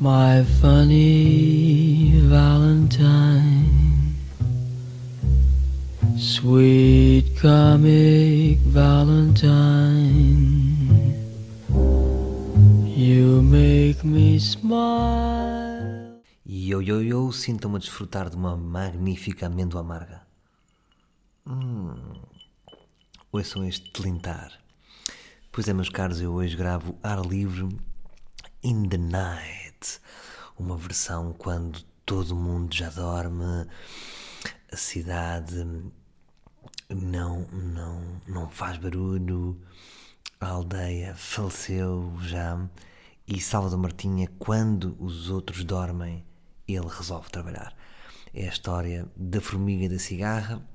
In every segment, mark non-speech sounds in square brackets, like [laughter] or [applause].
My funny Valentine, sweet comic Valentine, you make me smile. Eu, eu, eu sinto-me a desfrutar de uma magnífica amêndoa amarga. Hum. Ouçam este delintar. Pois é, meus caros, eu hoje gravo ar livre in the night. Uma versão quando todo mundo já dorme, a cidade não, não, não faz barulho, a aldeia faleceu já e Salvador Martinha, quando os outros dormem, ele resolve trabalhar. É a história da formiga e da cigarra,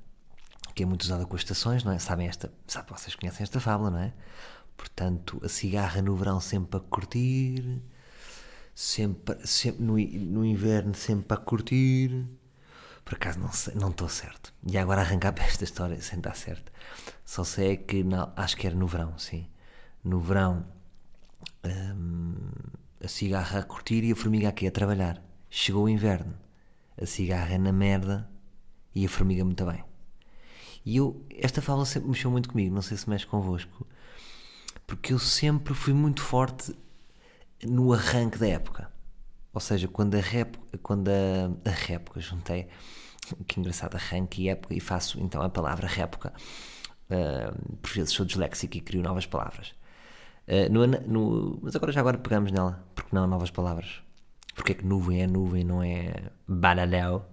que é muito usada com as estações, não é? Sabem esta, sabe, vocês conhecem esta fábula, não é? Portanto, a cigarra no verão sempre a curtir, sempre, sempre no, no inverno sempre a curtir. Por acaso não sei, não estou certo. E agora arrancar [laughs] para esta história sem estar certo. Só sei que não, acho que era no verão, sim. No verão hum, a cigarra a curtir e a formiga aqui a trabalhar. Chegou o inverno, a cigarra é na merda e a formiga muito bem. E eu, esta fala sempre mexeu muito comigo, não sei se mexe convosco, porque eu sempre fui muito forte no arranque da época. Ou seja, quando a rap, quando a, a répoca, juntei, que engraçado, arranque e época, e faço então a palavra répoca, uh, por vezes sou disléxico e crio novas palavras. Uh, no, no, mas agora já agora pegamos nela, porque não novas palavras. Porque é que nuvem é nuvem, não é balaléu?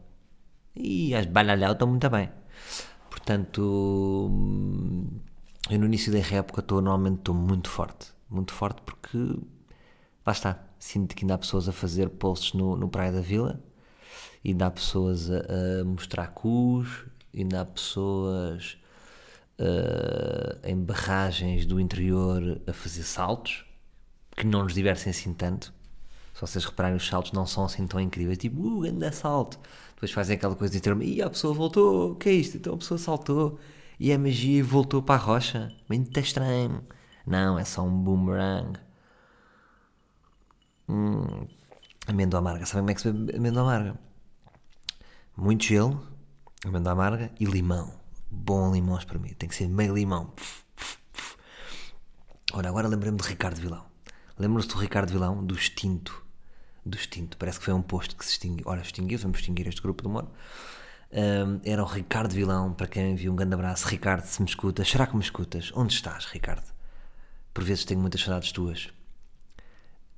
E as balaléu estão muito bem. Portanto, eu no início da época estou, normalmente estou muito forte. Muito forte porque, lá está, sinto que ainda há pessoas a fazer posts no, no Praia da Vila, ainda há pessoas a, a mostrar cus, ainda há pessoas uh, em barragens do interior a fazer saltos, que não nos divertem assim tanto. Se vocês repararem, os saltos não são assim tão incríveis, tipo, uh, grande salto. Depois fazem aquela coisa de ter e a pessoa voltou, o que é isto? Então a pessoa saltou e a magia voltou para a rocha. Muito estranho. Não, é só um boomerang. Hum, amêndoa amarga. Sabem como é que se bebe amêndoa amarga? Muito gelo, amêndoa amarga e limão. Bom limão para mim. Tem que ser meio limão. Olha, agora lembrei-me de Ricardo Vilão. Lembram-se do Ricardo Vilão, do extinto do extinto. Parece que foi um posto que se extinguiu. Ora, extinguiu, vamos extinguir este grupo de humor. Um, era o Ricardo Vilão, para quem viu um grande abraço. Ricardo, se me escutas, será que me escutas? Onde estás, Ricardo? Por vezes tenho muitas saudades tuas.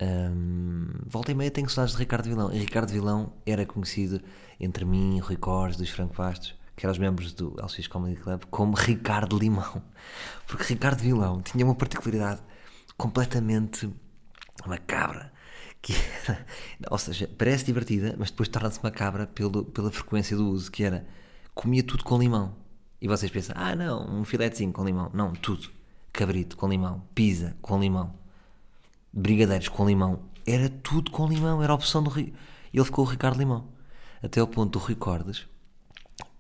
Um, volta e meia tenho saudades de Ricardo Vilão. E Ricardo Vilão era conhecido entre mim, Rui Cors, dos Franco Bastos, que eram os membros do LX Comedy Club, como Ricardo Limão. Porque Ricardo Vilão tinha uma particularidade completamente macabra que era, ou seja, parece divertida, mas depois torna-se macabra pelo, pela frequência do uso, que era comia tudo com limão. E vocês pensam, ah não, um filetezinho com limão. Não, tudo. Cabrito com limão, pizza com limão, brigadeiros com limão. Era tudo com limão, era a opção do Rui. Ele ficou o Ricardo Limão. Até ao ponto do Rui Cordes,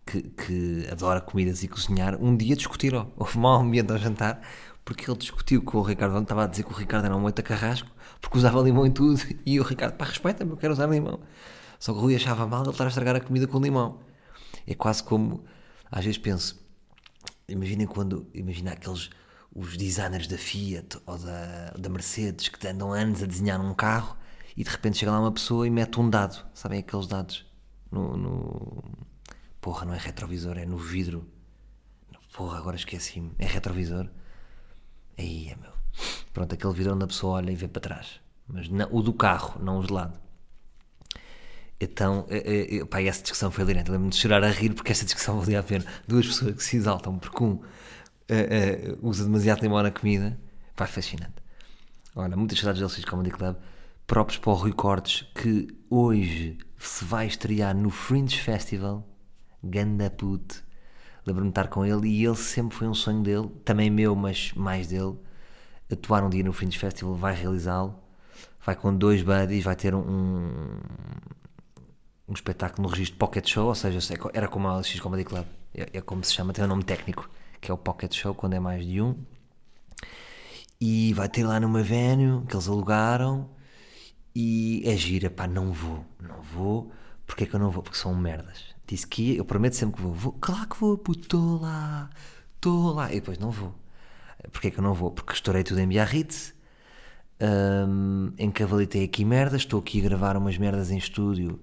que, que adora comidas e cozinhar, um dia discutiram. Houve mau ambiente ao jantar, porque ele discutiu com o Ricardo, estava a dizer que o Ricardo era um moita carrasco, porque usava limão em tudo, [laughs] e o Ricardo, pá, respeita-me, eu quero usar limão. Só que o Rui achava mal ele estar a estragar a comida com limão. É quase como, às vezes penso, imaginem quando, imagina aqueles, os designers da Fiat ou da, da Mercedes que andam anos a desenhar um carro e de repente chega lá uma pessoa e mete um dado, sabem aqueles dados no, no... porra, não é retrovisor, é no vidro. Porra, agora esqueci-me, é retrovisor Aí é meu. Pronto, aquele vidro onde a pessoa olha e vê para trás. Mas não, o do carro, não os de lado. Então, é, é, pá, essa discussão foi delirante. Lembro-me de chorar a rir porque esta discussão valia a pena. Duas pessoas que se exaltam porque um é, é, usa demasiado limão na comida. Pá, fascinante. Olha, muitas saudades do LX Comedy Club. Próprios para o Rui Cortes, que hoje se vai estrear no Fringe Festival. Ganda puto lembro-me de estar com ele e ele sempre foi um sonho dele, também meu, mas mais dele. Atuar um dia no Fringe Festival, vai realizá-lo. Vai com dois buddies, vai ter um, um, espetáculo no registro Pocket Show, ou seja, era como a LX Comedy Club, é, é como se chama, tem um nome técnico, que é o Pocket Show, quando é mais de um. E vai ter lá numa venue que eles alugaram E é gira, pá, não vou, não vou. Porquê que eu não vou? Porque são merdas. Disse que ia, eu prometo sempre que vou. vou claro que vou, puto, estou lá, estou lá. E depois não vou. Porquê que eu não vou? Porque estourei tudo em Biarritz, um, encavalitei aqui merdas, estou aqui a gravar umas merdas em estúdio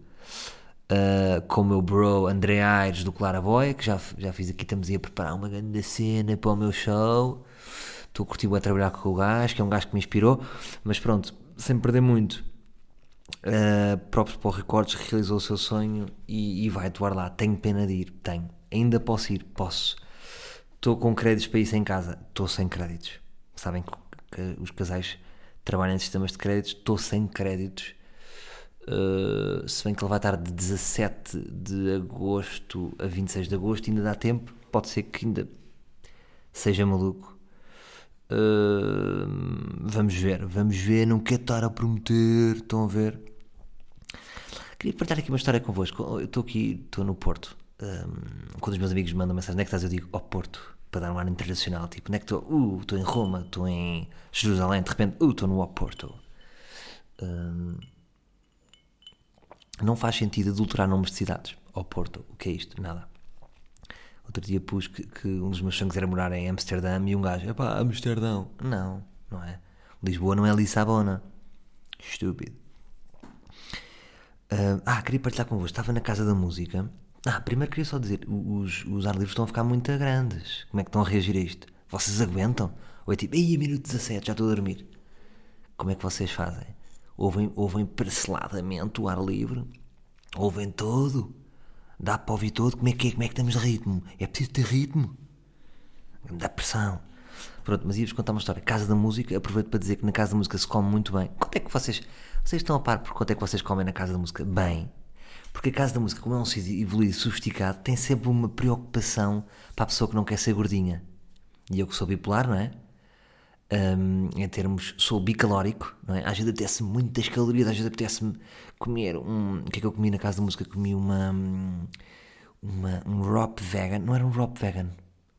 uh, com o meu bro André Aires do Clara Boy, que já, já fiz aqui, estamos aí a preparar uma grande cena para o meu show. Estou a curtir a trabalhar com o gajo, que é um gajo que me inspirou, mas pronto, sem perder muito. Uh, próprio o Recordes realizou o seu sonho e, e vai atuar lá. Tenho pena de ir, tenho. Ainda posso ir, posso. Estou com créditos para isso em casa, estou sem créditos. Sabem que, que os casais trabalham em sistemas de créditos, estou sem créditos. Uh, se bem que ele vai estar de 17 de agosto a 26 de agosto, ainda dá tempo. Pode ser que ainda seja maluco. Uh, vamos ver, vamos ver. Não quero estar a prometer. Estão a ver? Queria partilhar aqui uma história convosco. Eu estou aqui, estou no Porto. Um, quando os meus amigos mandam mensagem, onde é que estás? Eu digo, ao oh, Porto, para dar um ar internacional. Tipo, onde é que estou? Uh, estou em Roma, estou em Jerusalém. De repente, uh, estou no Oporto. Um, não faz sentido adulterar nomes de cidades. Oporto, o que é isto? Nada. Outro dia pus que, que, um dos meus sonhos era morar em Amsterdã e um gajo, epá, Amsterdão. Não, não é. Lisboa não é Lissabona. Estúpido. Uh, ah, queria partilhar convosco. Estava na Casa da Música. Ah, primeiro queria só dizer: os, os ar livres estão a ficar muito grandes. Como é que estão a reagir a isto? Vocês aguentam? Ou é tipo, aí, minuto 17, já estou a dormir? Como é que vocês fazem? Ouvem, ouvem parceladamente o ar livre? Ouvem todo? Dá para ouvir todo? Como é que é? Como é que temos ritmo? É preciso ter ritmo? Dá pressão. Pronto, mas ia-vos contar uma história. Casa da Música, aproveito para dizer que na Casa da Música se come muito bem. Quanto é que vocês. Vocês estão a par por quanto é que vocês comem na Casa da Música? Bem. Porque a Casa da Música, como é um sítio evoluído sofisticado, tem sempre uma preocupação para a pessoa que não quer ser gordinha. E eu que sou bipolar, não é? Um, em termos, sou bicalórico, não é? Às vezes apetece muitas calorias, às vezes apetece-me comer um. O que é que eu comi na casa da música? Comi uma. uma um rop vegan. Não era um rop vegan.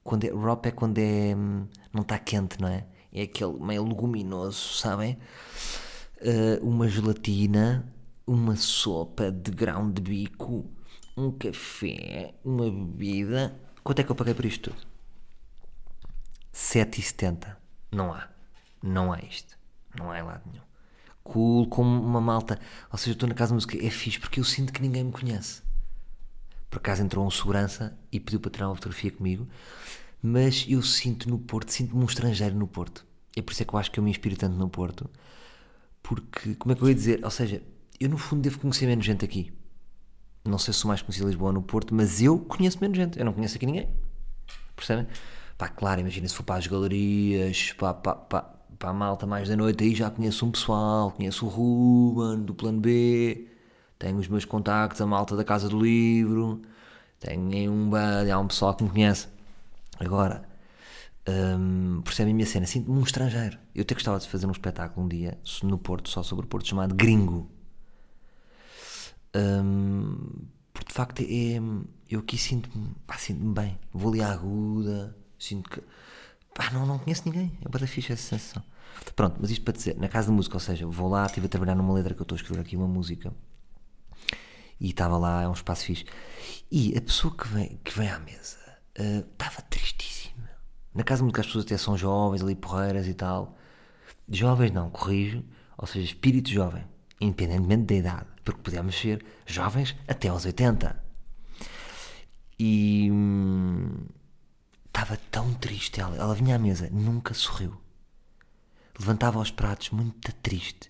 Quando é, rop é quando é. não está quente, não é? É aquele meio leguminoso, sabem? Uh, uma gelatina, uma sopa de grão de bico, um café, uma bebida. Quanto é que eu paguei por isto tudo? 7,70 não há. Não há isto. Não há em lado nenhum. Cool, como uma malta. Ou seja, estou na casa de música, é fixe porque eu sinto que ninguém me conhece. Por acaso entrou um segurança e pediu para tirar uma fotografia comigo, mas eu sinto no Porto, sinto-me um estrangeiro no Porto. É por isso é que eu acho que eu me inspiro tanto no Porto. Porque, como é que eu ia dizer? Ou seja, eu no fundo devo conhecer menos gente aqui. Não sei se sou mais conhecido em Lisboa ou no Porto, mas eu conheço menos gente. Eu não conheço aqui ninguém. Percebem? Pá, claro, imagina se for para as galerias, para, para, para, para a malta mais da noite, aí já conheço um pessoal, conheço o Ruben do Plano B, tenho os meus contactos, a malta da Casa do Livro, tenho um, há um pessoal que me conhece. Agora, um, percebem a minha cena? Sinto-me um estrangeiro. Eu até gostava de fazer um espetáculo um dia no Porto, só sobre o Porto, chamado Gringo. Um, porque de facto é, eu aqui sinto-me sinto bem. Vou ali à aguda, Sinto que. Pá, não, não conheço ninguém. É bada fixe essa sensação. Pronto, mas isto para dizer, na casa de música, ou seja, vou lá, estive a trabalhar numa letra que eu estou a escrever aqui uma música e estava lá, é um espaço fixe. E a pessoa que vem, que vem à mesa uh, estava tristíssima. Na casa de música as pessoas até são jovens, ali porreiras e tal. Jovens não, corrijo, ou seja, espírito jovem, independentemente da idade, porque podemos ser jovens até aos 80. E. Hum, Estava tão triste ela. Ela vinha à mesa, nunca sorriu. Levantava os pratos, muito triste.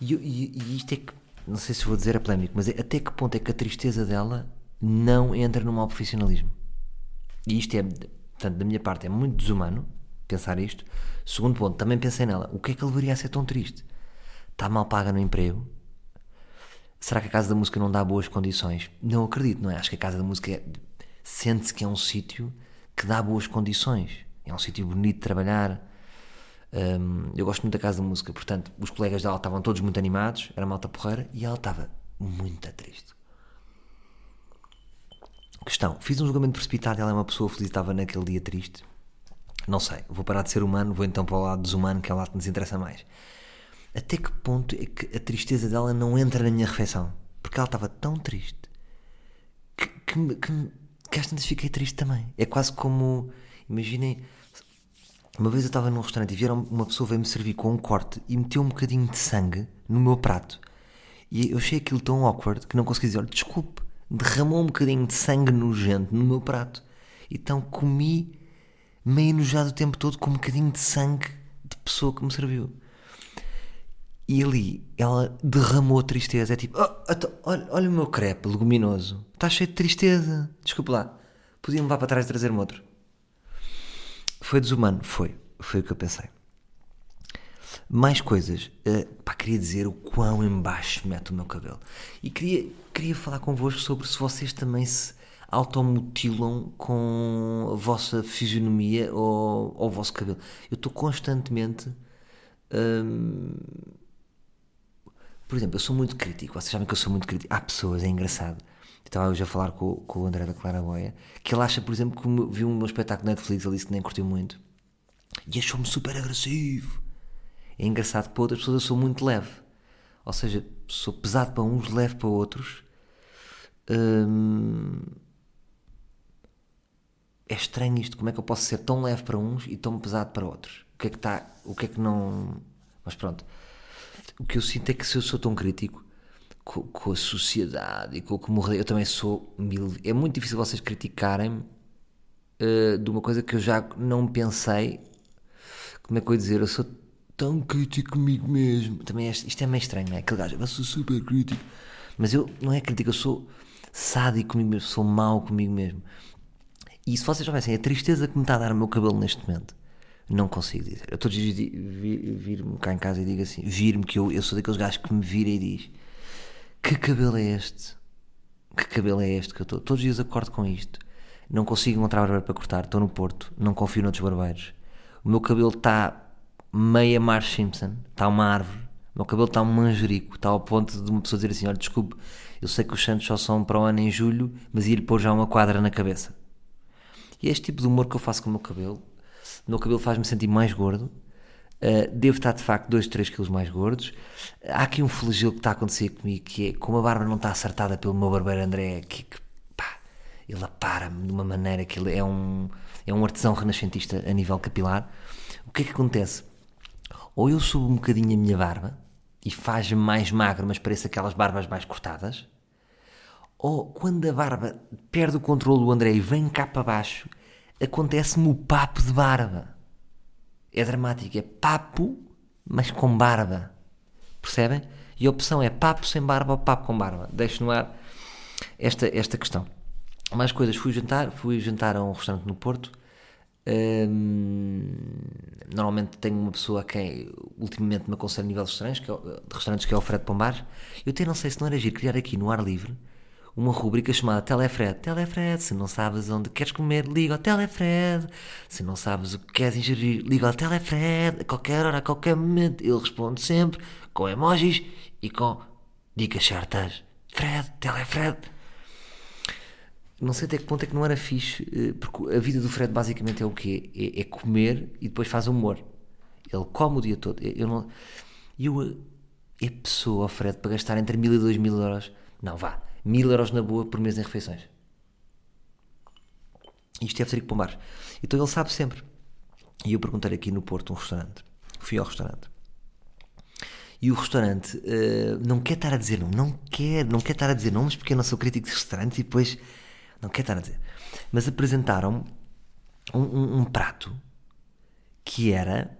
E, e, e isto é que, não sei se vou dizer a polémico, mas é, até que ponto é que a tristeza dela não entra no mau profissionalismo? E isto é, portanto, da minha parte, é muito desumano pensar isto. Segundo ponto, também pensei nela. O que é que levaria a ser tão triste? Está mal paga no emprego? Será que a Casa da Música não dá boas condições? Não acredito, não é? Acho que a Casa da Música é, sente-se que é um sítio que dá boas condições. É um sítio bonito de trabalhar. Um, eu gosto muito da casa da música, portanto, os colegas dela estavam todos muito animados, era malta porreira, e ela estava muito triste. Questão: fiz um julgamento precipitado, ela é uma pessoa feliz, estava naquele dia triste. Não sei, vou parar de ser humano, vou então para o lado desumano, que é o lado que nos interessa mais. até que ponto é que a tristeza dela não entra na minha refeição? Porque ela estava tão triste que, que, que, que às tantas fiquei triste também. É quase como, imaginem, uma vez eu estava num restaurante e vieram uma pessoa veio-me servir com um corte e meteu um bocadinho de sangue no meu prato. E eu achei aquilo tão awkward que não consegui dizer, olha, desculpe, derramou um bocadinho de sangue nojento no meu prato. Então comi meio enojado o tempo todo com um bocadinho de sangue de pessoa que me serviu. E ali ela derramou tristeza. É tipo, "Oh, olha, olha o meu crepe leguminoso, está cheio de tristeza. Desculpe lá, podia-me levar para trás e trazer-me outro. Foi desumano? Foi. Foi o que eu pensei. Mais coisas. Uh, pá, queria dizer o quão embaixo mete o meu cabelo. E queria, queria falar convosco sobre se vocês também se automutilam com a vossa fisionomia ou, ou o vosso cabelo. Eu estou constantemente. hum, por exemplo, eu sou muito crítico. Vocês sabem que eu sou muito crítico. Há pessoas, é engraçado. Eu Estava hoje a falar com, com o André da Claraboia que ele acha, por exemplo, que viu o meu espetáculo na Netflix. Ele disse que nem curtiu muito e achou-me super agressivo. É engraçado que para outras pessoas eu sou muito leve. Ou seja, sou pesado para uns, leve para outros. Hum, É estranho isto. Como é que eu posso ser tão leve para uns e tão pesado para outros? O que é que está. O que é que não. Mas pronto. O que eu sinto é que se eu sou tão crítico com, com a sociedade e com o que rodeia, eu também sou mil. É muito difícil vocês criticarem-me eh, de uma coisa que eu já não pensei como é que eu ia dizer? Eu sou tão crítico comigo mesmo. Também é, isto é meio estranho, não é? Aquele gajo, eu sou super crítico. Mas eu não é crítico, eu sou sádico comigo mesmo, sou mau comigo mesmo. E se vocês soubessem a tristeza que me está a dar o meu cabelo neste momento, não consigo dizer. Eu todos os dias di- vi- vir-me cá em casa e digo assim: vir-me, que eu, eu sou daqueles gajos que me vira e diz: Que cabelo é este? Que cabelo é este que eu estou? Todos os dias acordo com isto. Não consigo encontrar barbeiro para cortar. Estou no Porto. Não confio noutros barbeiros. O meu cabelo está meia Marge Simpson. Está uma árvore. O meu cabelo está um manjerico. Está ao ponto de uma pessoa dizer assim: Olha, desculpe, eu sei que os Santos só são para o ano em julho, mas ia-lhe pôr já uma quadra na cabeça. E é este tipo de humor que eu faço com o meu cabelo. O meu cabelo faz-me sentir mais gordo. Uh, devo estar de facto 2, 3 quilos mais gordos. Há aqui um flagelo que está a acontecer comigo que é como a barba não está acertada pelo meu barbeiro André, que, que pá, ele apara-me de uma maneira que ele é um, é um artesão renascentista a nível capilar. O que é que acontece? Ou eu subo um bocadinho a minha barba e faz-me mais magro, mas parece aquelas barbas mais cortadas, ou quando a barba perde o controle do André e vem cá para baixo, acontece-me o papo de barba. É dramático, é papo, mas com barba. Percebem? E a opção é papo sem barba ou papo com barba. Deixo no ar esta, esta questão. Mais coisas, fui jantar, fui jantar a um restaurante no Porto. Hum, normalmente tenho uma pessoa a quem ultimamente me aconselho a nível de restaurantes, que é, de restaurantes, que é o Fred Pombar. Eu até não sei se não era giro criar aqui no ar livre uma rubrica chamada Telefred. Telefred, se não sabes onde queres comer, liga ao Telefred. Se não sabes o que queres ingerir, liga ao Telefred. A qualquer hora, a qualquer momento, ele responde sempre com emojis e com dicas certas. Fred, Telefred. Não sei até que ponto é que não era fixe, eh, porque a vida do Fred basicamente é o quê? É, é comer e depois faz humor. Ele come o dia todo. Eu não. Eu, eh, é pessoa, Fred, para gastar entre mil e dois mil euros. Não, vá. Mil euros na boa por mês em refeições. Isto é Federico Pombares. Então ele sabe sempre. E eu perguntei aqui no Porto um restaurante. Fui ao restaurante. E o restaurante eh, não quer estar a dizer não, não quer, não quer estar a dizer nomes porque eu não sou crítico de restaurantes e depois não quer estar a dizer. Mas apresentaram um, um- um prato que era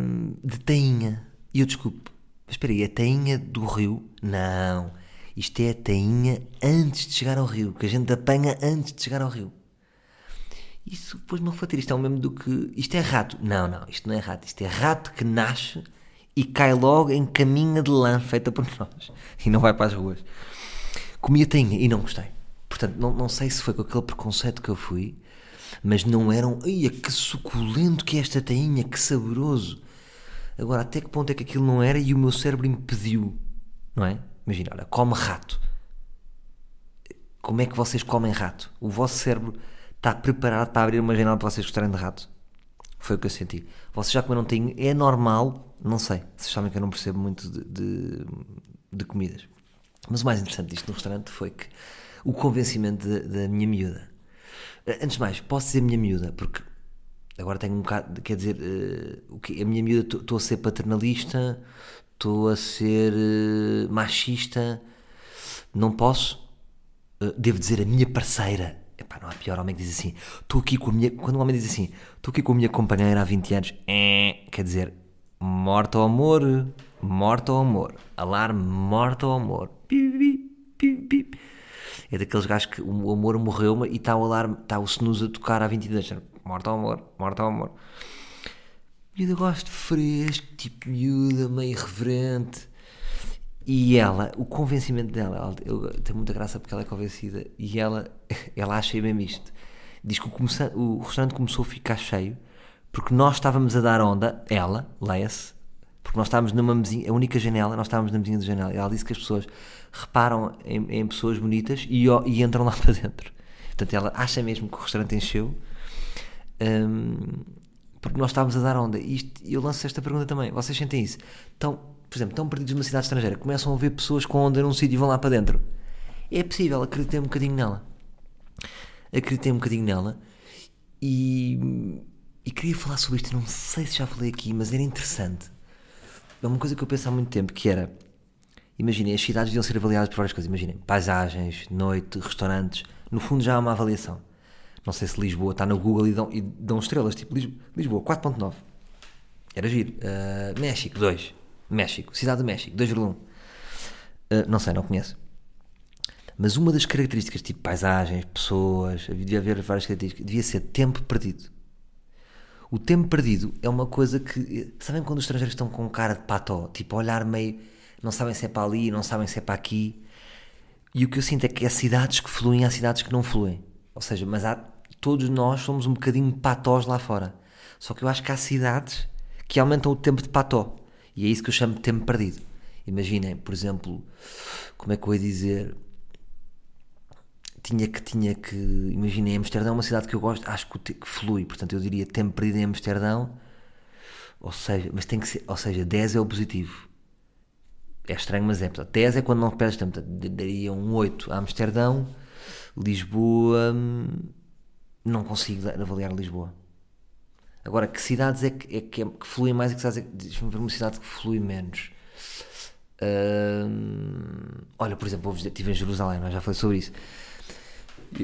hum, de tainha. E eu desculpe, mas espera aí, a tainha do rio? Não, isto é a tainha antes de chegar ao rio, que a gente apanha antes de chegar ao rio. Isso pôs-me a refletir. Isto é o mesmo do que. Isto é rato. Não, não, isto não é rato. Isto é rato que nasce e cai logo em caminha de lã feita por nós. E não vai para as ruas. Comi a tainha e não gostei. Portanto, não, não sei se foi com aquele preconceito que eu fui, mas não eram. Ai, que suculento que é esta tainha, que saboroso. Agora, até que ponto é que aquilo não era e o meu cérebro impediu, não é? Imagina, olha, come rato. Como é que vocês comem rato? O vosso cérebro está preparado para abrir uma janela para vocês gostarem de rato? Foi o que eu senti. Vocês já comeram tainho? É normal, não sei. Vocês sabem que eu não percebo muito de, de, de comidas. Mas o mais interessante disto no restaurante foi que o convencimento da, minha miúda. Eh, Antes de mais, posso dizer minha miúda, porque agora tenho um bocado, quer dizer, que a minha miúda, estou a ser paternalista, estou a ser eh, machista, não posso. Eh, devo dizer a minha parceira. Epá, não há pior homem que diz assim, estou aqui com a minha. Quando um homem diz assim, estou aqui com a minha companheira há 20 anos, é, quer dizer, morto ao amor, morto ao amor, alarme, morto ao amor. É daqueles gajos que o amor morreu e está o alarme, está o snooze a tocar há 20 anos. Morto ao amor, morto ao amor. Miúda gosto fresco, tipo miúda, meio irreverente. E ela, o convencimento dela, ela, eu tenho muita graça porque ela é convencida e ela, [laughs] ela acha mesmo isto. Diz que o, o restaurante começou a ficar cheio porque nós estávamos a dar onda, ela, leia-se, porque nós estávamos numa mesinha, a única janela, nós estávamos na mesinha da janela. E ela disse que as pessoas reparam em, em pessoas bonitas e, e entram lá [laughs] para dentro. Portanto, ela acha mesmo que o restaurante encheu hum, porque nós estávamos a dar onda. E eu lanço esta pergunta também. Vocês sentem isso? Estão, por exemplo, estão perdidos numa cidade estrangeira, começam a ver pessoas com onda num sítio e vão lá para dentro. É possível, acreditei um bocadinho nela. Acreditei um bocadinho nela e, e queria falar sobre isto. Não sei se já falei aqui, mas era interessante. É uma coisa que eu penso há muito tempo que era. Imaginem, as cidades deviam ser avaliadas por várias coisas. Imaginem, paisagens, noite, restaurantes. No fundo já há uma avaliação. Não sei se Lisboa está no Google e dão, e dão estrelas, tipo Lis- Lisboa, 4.9. Era giro. Uh, México, 2. México, Cidade do México, 2,1. Uh, não sei, não conheço. Mas uma das características, tipo paisagens, pessoas, devia haver várias características, devia ser tempo perdido. O tempo perdido é uma coisa que. Sabem quando os estrangeiros estão com cara de pató? Tipo, olhar meio. Não sabem se é para ali, não sabem se é para aqui. E o que eu sinto é que há cidades que fluem, há cidades que não fluem. Ou seja, mas há, todos nós somos um bocadinho patós lá fora. Só que eu acho que há cidades que aumentam o tempo de pató. E é isso que eu chamo de tempo perdido. Imaginem, por exemplo, como é que eu ia dizer? tinha que, tinha que, imaginem, Amsterdão é uma cidade que eu gosto, acho que, que flui, portanto eu diria tempo perdido em Amsterdão, ou seja, mas tem que ser, ou seja, 10 é o positivo. É estranho, mas é. Portanto, 10 é quando não perdes tempo, portanto, daria um 8 a Amsterdão, Lisboa, hum, não consigo avaliar Lisboa. Agora, que cidades é que, é que, é- que fluem mais e que cidades é que, deixa-me ver uma cidade que flui menos. Hum, olha, por exemplo, estive em Jerusalém, mas já falei sobre isso.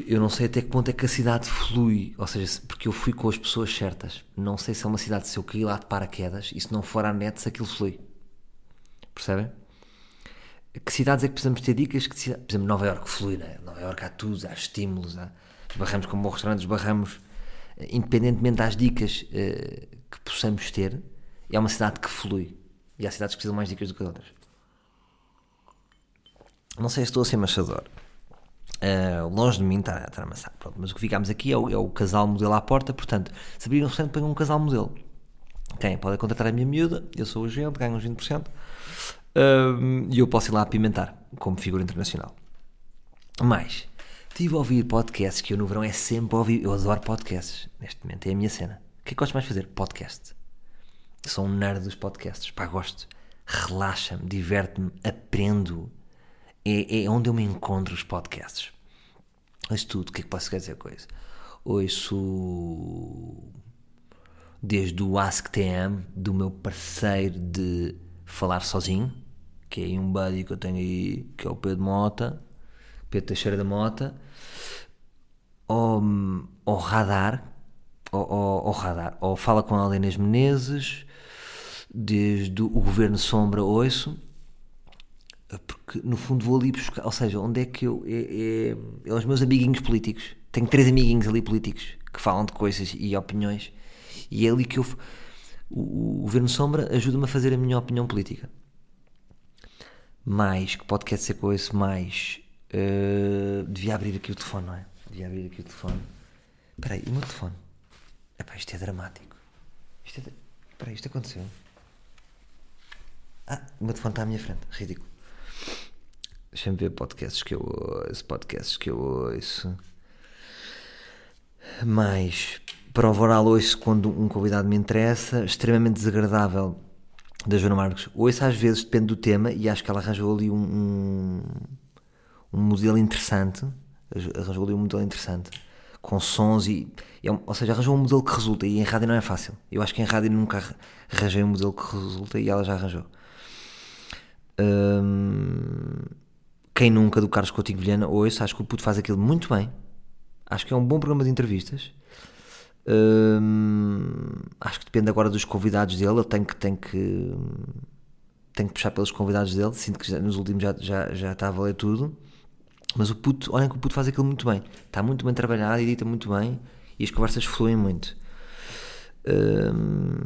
Eu- não sei até que ponto é que a cidade flui, ou seja, se- porque eu fui com as pessoas certas. Não sei se é uma cidade, se eu caí lá de paraquedas e se não for à net, se aquilo flui. Percebem? Que cidades é que precisamos ter dicas? Que cidade- Por exemplo, Nova Iorque flui, né? Nova Iorque há tudo, há estímulos, há... esbarramos com bons restaurantes, esbarramos, eh, independentemente das dicas eh, que possamos ter, é uma cidade que flui. E há cidades que precisam mais dicas do que outras. Não sei se estou a ser machador. Uh, longe de mim estar, estar a amassar. Pronto, mas o que ficámos aqui é o, é o casal modelo à porta. Portanto, se abrir um restaurante, põe um casal modelo. Quem? Pode contratar a minha miúda. Eu sou o agente, ganho uns 20%. Um, e eu posso ir lá apimentar como figura internacional. Mas, estive a ouvir podcasts que eu no verão é sempre a ouvir. Eu adoro podcasts. Neste momento é a minha cena. O que é que gosto mais de fazer? Podcast. Sou um nerd dos podcasts. Pá, gosto. Relaxa-me, diverte-me, aprendo. É, é onde eu me encontro os podcasts. Ouço tudo. O que é que posso dizer com isso? Ouço desde o AskTM, do meu parceiro de falar sozinho, que é um buddy que eu tenho aí, que é o Pedro Mota, Pedro Teixeira da Mota, ao, Radar, ao, Radar, ou Fala com a Helena Menezes, desde o Governo Sombra ouço, porque no fundo vou ali buscar, ou seja, onde é que eu. É, é, é os meus amiguinhos políticos. Tenho três amiguinhos ali políticos que falam de coisas e opiniões, e é ali que eu. O, o Governo Sombra ajuda-me a fazer a minha opinião política. Mais, que podcast ser com esse mais. Uh, devia abrir aqui o telefone, não é? Devia abrir aqui o telefone. Espera aí, o meu telefone. Epá, isto é dramático. Isto é. Espera aí, isto aconteceu. Ah, o meu telefone está à minha frente. Ridículo. Deixa-me ver podcasts que eu ouço. Podcasts que eu ouço. Mais. para o Voral ouço quando um convidado me interessa, extremamente desagradável da Joana Marques. Ouço às vezes, depende do tema, e acho que ela arranjou ali um, um, um modelo interessante, arranjou ali um modelo interessante, com sons e, é ou seja, arranjou um modelo que resulta, e em rádio não é fácil. Eu acho que em rádio nunca arra- arranjei um modelo que resulta e ela já arranjou. Hum, quem nunca do Carlos Coutinho Vilhena ouço, acho que o puto faz aquilo muito bem. Acho que é um bom programa de entrevistas. Hum, acho que depende agora dos convidados dele. Ele tem que, tem que, tem que puxar pelos convidados dele. Sinto que nos últimos já, já, já está a valer tudo. Mas o puto, olhem que o puto faz aquilo muito bem. Está muito bem trabalhado, edita muito bem e as conversas fluem muito. Hum,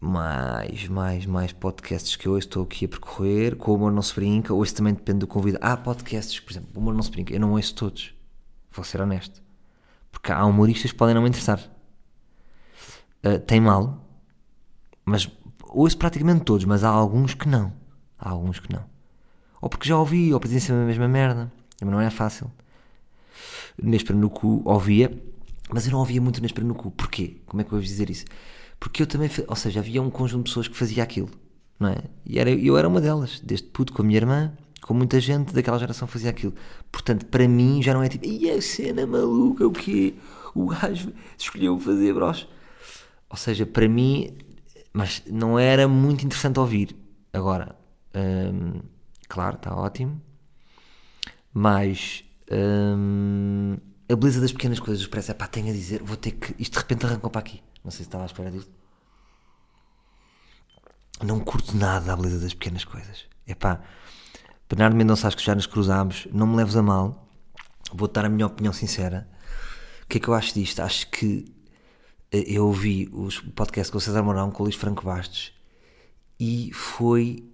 mais, mais, mais podcasts que eu estou aqui a percorrer. Com o Humor Não Se Brinca. Hoje também depende do convidado. Há podcasts, por exemplo, o Humor Não Se Brinca. Eu não ouço todos. Vou ser honesto. Porque há humoristas que podem não me interessar. Uh, tem mal, mas ouço praticamente todos, mas há alguns que não. Há alguns que não. Ou porque já ouvi, ou porque dizem sempre a mesma merda. Mas não é fácil. Neste no cu ouvia, mas eu não ouvia muito neste no cu. Porquê? Como é que eu vou dizer isso? Porque eu também, ou seja, havia um conjunto de pessoas que fazia aquilo, não é? E era, eu era uma delas, desde puto com a minha irmã, com muita gente daquela geração fazia aquilo. Portanto, para mim já não é tipo, e a cena maluca, o quê? O gajo escolheu fazer bros. Ou seja, para mim, mas não era muito interessante ouvir. Agora, hum, claro, está ótimo. Mas hum, a beleza das pequenas coisas, parece, pá, tenho a dizer, vou ter que. Isto de repente arrancou para aqui. Não sei se estava à espera disto. Não curto nada a beleza das pequenas coisas. É pá, Bernardo Mendonça, acho que já nos cruzámos, não me leves a mal, vou dar a minha opinião sincera. O que é que eu acho disto? Acho que eh, eu ouvi o podcast com o César Mourão, com o Luís Franco Bastos, e foi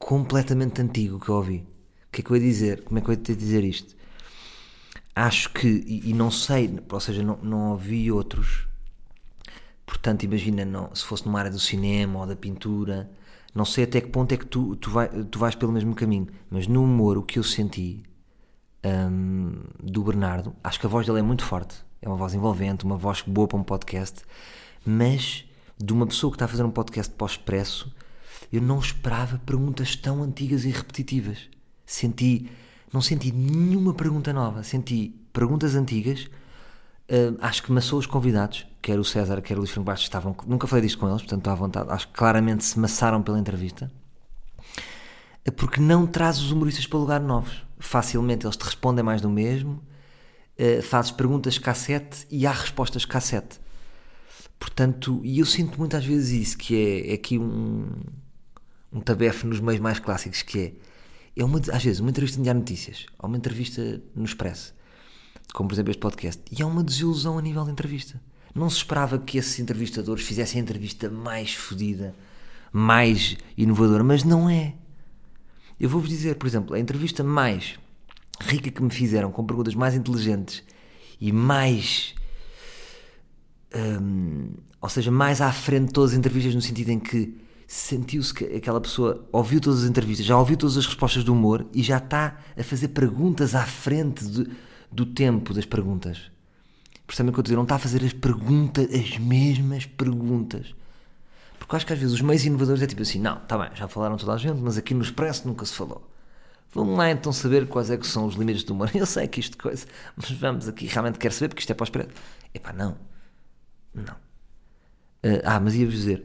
completamente antigo que eu ouvi. Que é que eu ia dizer? Como é que eu ia te dizer isto? Acho que, e, e não sei, ou seja, não, não ouvi outros. Portanto, imagina, não, se fosse numa área do cinema ou da pintura, não sei até que ponto é que tu, tu, vai, tu vais pelo mesmo caminho. Mas no humor, o que eu senti hum, do Bernardo, acho que a voz dele é muito forte. É uma voz envolvente, uma voz boa para um podcast. Mas de uma pessoa que está a fazer um podcast pós-expresso, eu não esperava perguntas tão antigas e repetitivas. Senti, não senti nenhuma pergunta nova. Senti perguntas antigas. Uh, acho que maçou os convidados, quer o César, quer o Luís Franco Bastos, estavam, nunca falei disto com eles, portanto estou à vontade. Acho que claramente se maçaram pela entrevista. Uh, Porque não traz os humoristas para lugar novos. Facilmente eles te respondem mais do mesmo, uh, fazes perguntas cassete e há respostas cassete. Portanto, e eu sinto muitas vezes isso, que é, é aqui um, um tabefe nos meios mais clássicos, que é, é uma, às vezes uma entrevista Diário Notícias, ou uma entrevista no Expresso, como por exemplo este podcast, e é uma desilusão a nível de entrevista. Não se esperava que esses entrevistadores fizessem a entrevista mais fodida, mais inovadora, mas não é. Eu vou-vos dizer, por exemplo, a entrevista mais rica que me fizeram, com perguntas mais inteligentes e mais. hum, ou seja, mais à frente de todas as entrevistas, no sentido em que sentiu-se que aquela pessoa ouviu todas as entrevistas, já ouviu todas as respostas do humor e já está a fazer perguntas à frente de- do tempo das perguntas. Percebem o que eu estou a dizer? Não está a fazer as perguntas, as mesmas perguntas. Porque acho que às vezes os meios inovadores é tipo assim, não, está bem, já falaram toda a gente, mas aqui no Expresso nunca se falou. Vamos lá então saber quais é que são os limites do humor. [laughs] Eu sei que isto coisa, mas vamos aqui, realmente quero saber porque isto é para o Expresso. Epá, não. Não. Ah, mas ia-vos dizer,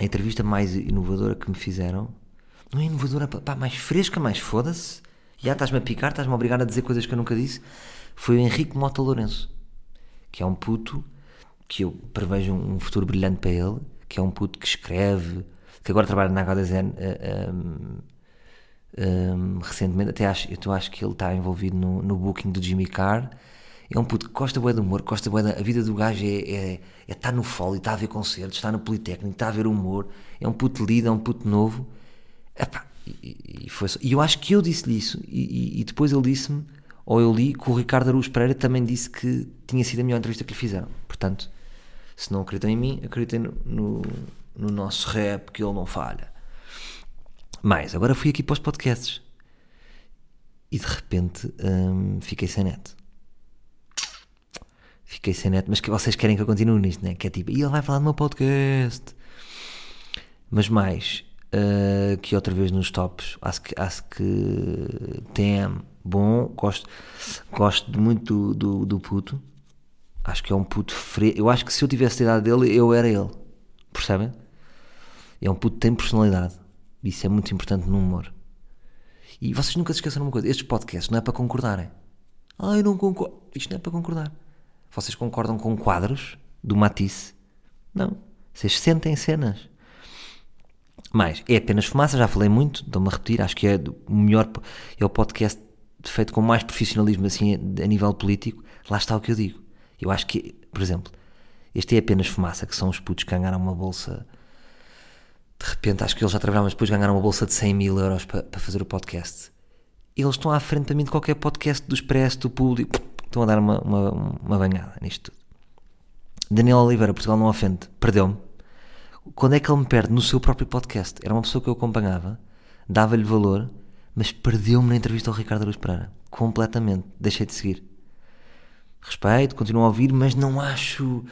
a entrevista mais inovadora que me fizeram, não é inovadora, pá, mais fresca, mais foda-se, já estás-me a picar, estás-me a obrigar a dizer coisas que eu nunca disse, foi o Henrique Mota Lourenço, que é um puto que eu prevejo um futuro brilhante para ele, que é um puto que escreve, que agora trabalha na HDZN uh, um, um, recentemente, até acho, eu acho que ele está envolvido no, no booking do Jimmy Carr. É um puto que gosta bué do humor, gosta bué da, a vida do gajo é, é, é estar no folio, está a ver concertos, está no Politécnico, está a ver humor, é um puto lido, é um puto novo. Epá, e, e, foi só- e eu acho que eu disse-lhe isso, e, e- e depois ele disse-me, ou eu li, que o Ricardo Araújo Pereira também disse que tinha sido a melhor entrevista que lhe fizeram. Portanto, se não acreditam em mim, acreditem no, no, no nosso rap, que ele não falha. Mais, agora fui aqui para os podcasts. E de repente hum, fiquei sem net. Fiquei sem net, mas que vocês querem que eu continue nisto, né? Que é tipo, e ele vai falar no meu podcast. Mas mais, uh, que outra vez nos tops, acho que, acho que TM, bom, gosto, gosto muito do, do, do puto. Acho que é um puto fresco. Eu acho que se eu tivesse a idade dele, eu era ele. Percebem? É um puto que tem personalidade. Isso é muito importante no humor. E vocês nunca se esqueçam de uma coisa: estes podcasts não é para concordarem. Ah, eu não concordo. Isto não é para concordar. Vocês concordam com quadros do Matisse? Não. Vocês sentem cenas. Mais, é apenas fumaça, já falei muito, estou-me a repetir, acho que é o melhor, é o podcast feito com mais profissionalismo assim a nível político. Lá está o que eu digo. Eu acho que, por exemplo, este é apenas fumaça, que são os putos que ganharam uma bolsa. De repente, acho que eles já trabalharam, mas depois ganharam uma bolsa de 100 mil euros para, para fazer o podcast. Eles estão à frente mim de qualquer podcast do Expresso, do público. Estão a dar uma, uma, uma banhada nisto tudo. Daniel Oliveira, Portugal não ofende, perdeu-me. Quando é que ele me perde? No seu próprio podcast. Era uma pessoa que eu acompanhava, dava-lhe valor, mas perdeu-me na entrevista ao Ricardo Aruz Pereira. Completamente. Deixei de seguir. Respeito, continuo a ouvir, mas não acho.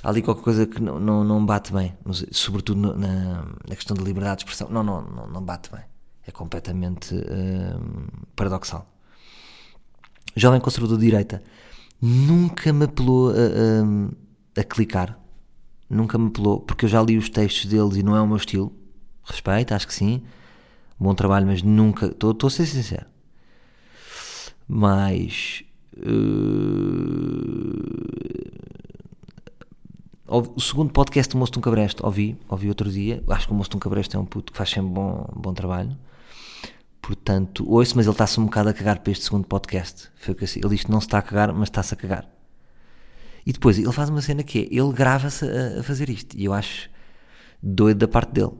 Há ali qualquer coisa que não, não, não bate bem. Sobretudo na, na questão da liberdade de expressão. Não, não, não, não bate bem. É completamente hum, paradoxal. Jovem conservador de direita nunca me apelou a, a, a clicar nunca me pelou, porque eu já li os textos deles e não é o meu estilo. Respeito, acho que sim. Bom trabalho, mas nunca. Estou a ser sincero. Mas. Uh, o segundo podcast do Moço de um Cabreste, ouvi, ouvi outro dia. Acho que o Moço de um Cabreste é um puto que faz sempre bom, bom trabalho. Portanto, ouço, mas ele está-se um bocado a cagar para este segundo podcast. Foi o que eu Ele diz que não se está a cagar, mas está-se a cagar. E depois ele faz uma cena que é, ele grava-se a, a, fazer isto. E eu acho doido da parte dele.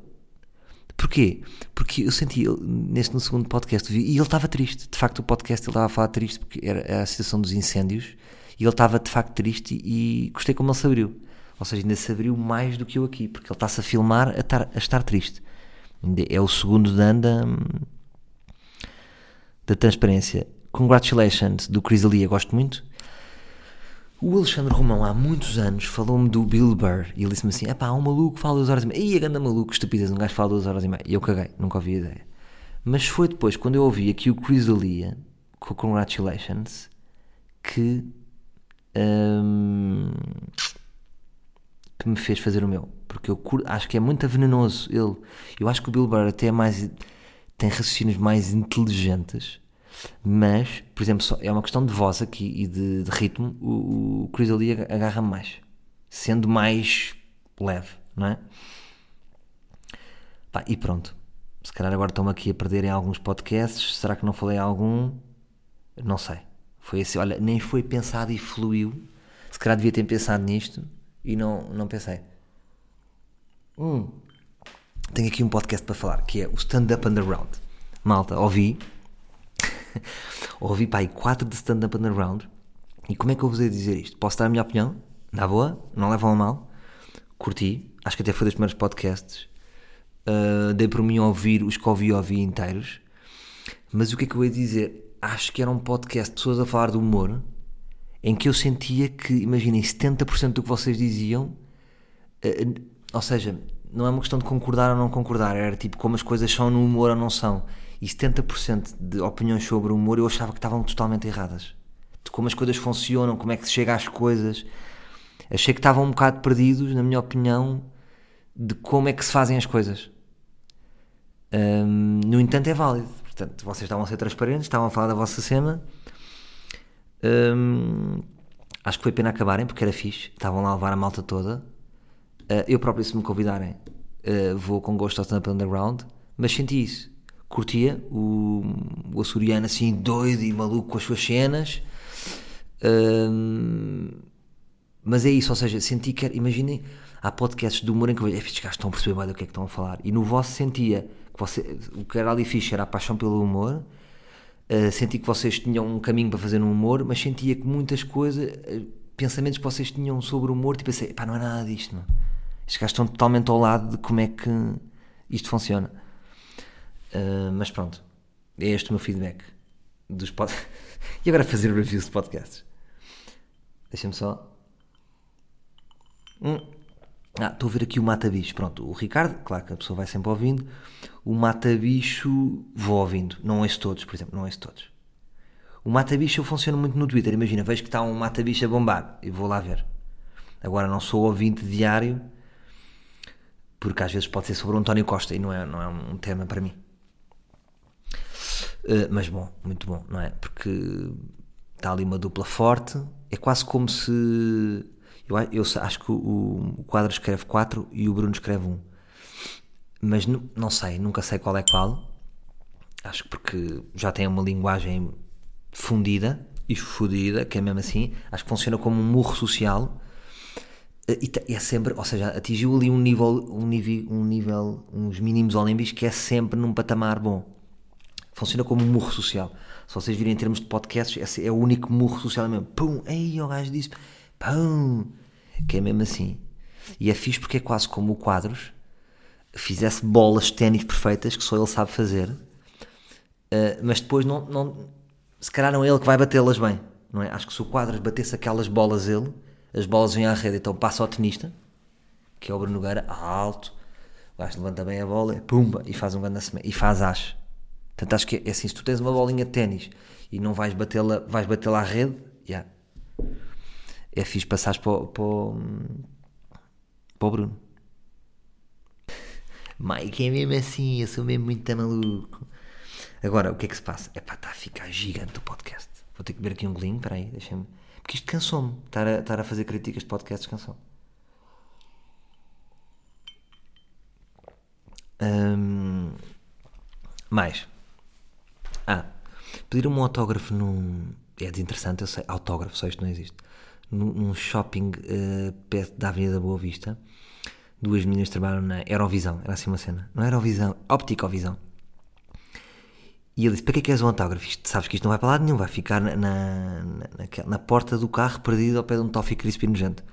Porquê? Porque eu senti, neste no segundo podcast, e ele estava triste. De facto, o podcast ele estava a falar triste porque era a situação dos incêndios. E ele estava de facto triste e, e gostei como ele se abriu. Ou seja, ainda se abriu mais do que eu aqui, porque ele está-se a filmar a, tar, a estar triste. É o segundo dan da, da transparência. Congratulations do Chris Alia, gosto muito. O Alexandre Romão, há muitos anos, falou-me do Bill Burr e ele disse-me assim: é pá, um maluco fala duas horas e meia. Ih, a maluco, estupidez, um gajo fala duas horas e meia. E eu caguei, nunca ouvi ideia. Mas foi depois, quando eu ouvi aqui o Chris D'Elia, com Congratulations, que. Hum, que me fez fazer o meu. Porque eu acho que é muito venenoso ele. Eu acho que o Bill Burr até é mais. Tem raciocínios mais inteligentes mas, por exemplo, só, é uma questão de voz aqui e de, de ritmo, o, o Chris Ali agarra-me mais, sendo mais leve, não é? Pá, e pronto. Se calhar agora estão-me aqui a perder em alguns podcasts. Será que não falei algum? Não sei. Foi assim, olha, nem foi pensado e fluiu. Se calhar devia ter pensado nisto e não, não pensei. Hum. Tenho aqui um podcast para falar que é o Stand Up Underground. Malta, ouvi, ouvi pá, aí quatro de stand-up underground. E como é que eu vos ia dizer isto? Posso dar a minha opinião? Na boa? Não levam a mal? Curti. Acho que até foi dos primeiros podcasts. Uh, dei por mim a ouvir os que ouvi ouvi inteiros. Mas o que é que eu ia dizer? Acho que era um podcast de pessoas a falar de humor em que eu sentia que, imaginem, 70% do que vocês diziam, uh, ou seja, não é uma questão de concordar ou não concordar, era tipo como as coisas são no humor ou não são e 70% de opiniões sobre o humor eu achava que estavam totalmente erradas. De como as coisas funcionam, como é que se chega às coisas. Achei que estavam um bocado perdidos, na minha opinião, de como é que se fazem as coisas. Um, no entanto, é válido. Portanto, vocês estavam a ser transparentes, estavam a falar da vossa cena. Um, acho que foi pena acabarem, porque era fixe. Estavam lá a levar a malta toda. Uh, eu próprio, se me convidarem, uh, vou com gosto ao stand-up underground. Mas senti isso curtia o, o açoriano assim doido e maluco com as suas cenas. Mas é isso, ou seja, senti que, imaginem, há podcasts de humor em que eu estes gajos estão a perceber mais do que é que estão a falar. E no vosso sentia que você, o que era ali fixe era a paixão pelo humor. Uh, senti que vocês tinham um caminho para fazer no humor, mas sentia que muitas coisas, uh, pensamentos que vocês tinham sobre o humor, tipo assim, pá, não é nada disto. Estes gajos estão totalmente ao lado de como é que isto funciona. Uh, mas pronto, é este o meu feedback dos podcasts. [laughs] e agora fazer reviews de podcasts. Deixa-me só Hum. Ah, estou a ver aqui o Mata-Bicho. Pronto, o Ricardo, claro que a pessoa vai sempre ouvindo. O Mata-Bicho, vou ouvindo. Não ouço todos, por exemplo, não ouço todos. O Mata-Bicho funciona muito no Twitter. Imagina, vejo que está um Mata-Bicho a bombar e vou lá ver. Agora, não sou ouvinte diário, porque às vezes pode ser sobre o António Costa e não é, não é um tema para mim. Uh, mas bom, muito bom, não é? Porque está ali uma dupla forte. É quase como se. Eu, eu acho que o, o quadro escreve 4 e o Bruno escreve 1. Mas não, não sei, nunca sei qual é qual. Acho que porque já tem uma linguagem fundida e fodida, que é mesmo assim. Acho que funciona como um murro social. Eh, é sempre, ou seja, atingiu ali um nível, um nível, um nível, uns mínimos olímpicos que é sempre num patamar bom. Funciona como um murro social. Se vocês virem em termos de podcasts, é o único murro social mesmo. Pum, ei, o gajo disse, pum, que é mesmo assim. E é fixe porque é quase como o Quadros fizesse bolas de ténis perfeitas que só ele sabe fazer, uh, mas depois não, não, se calhar não é ele que vai batê-las bem, não é? Acho que se o Quadros batesse aquelas bolas ele, as bolas vêm à rede, então passa ao tenista, que é o Bruno Nogueira, alto, o gajo levanta bem a bola, pumba, e faz um grande e faz as. Portanto, acho que é assim, se tu tens uma bolinha de ténis e não vais batê-la, vais batê-la à rede, yeah. é fixe passares para, para, para o Bruno. Mike é mesmo assim, eu sou mesmo muito maluco. Agora, o que é que se passa? É pá, está a ficar gigante o podcast. Vou ter que beber aqui um golinho, peraí, deixa-me. Porque isto cansou-me. Estar a, estar a fazer críticas de podcasts cansou hum, mais. Ah, pedir um autógrafo num. É desinteressante, eu sei. Autógrafo, só isto não existe. Num, num shopping uh, perto da Avenida da Boa Vista. Duas meninas trabalham na Eurovisão, era assim uma cena. Não era Eurovisão, Opticovisão. E ele disse: Para que é que és um autógrafo? Isto, sabes que isto não vai para lado nenhum, vai ficar na, na, na, na porta do carro perdido ao pé de um toffee crispy nojento.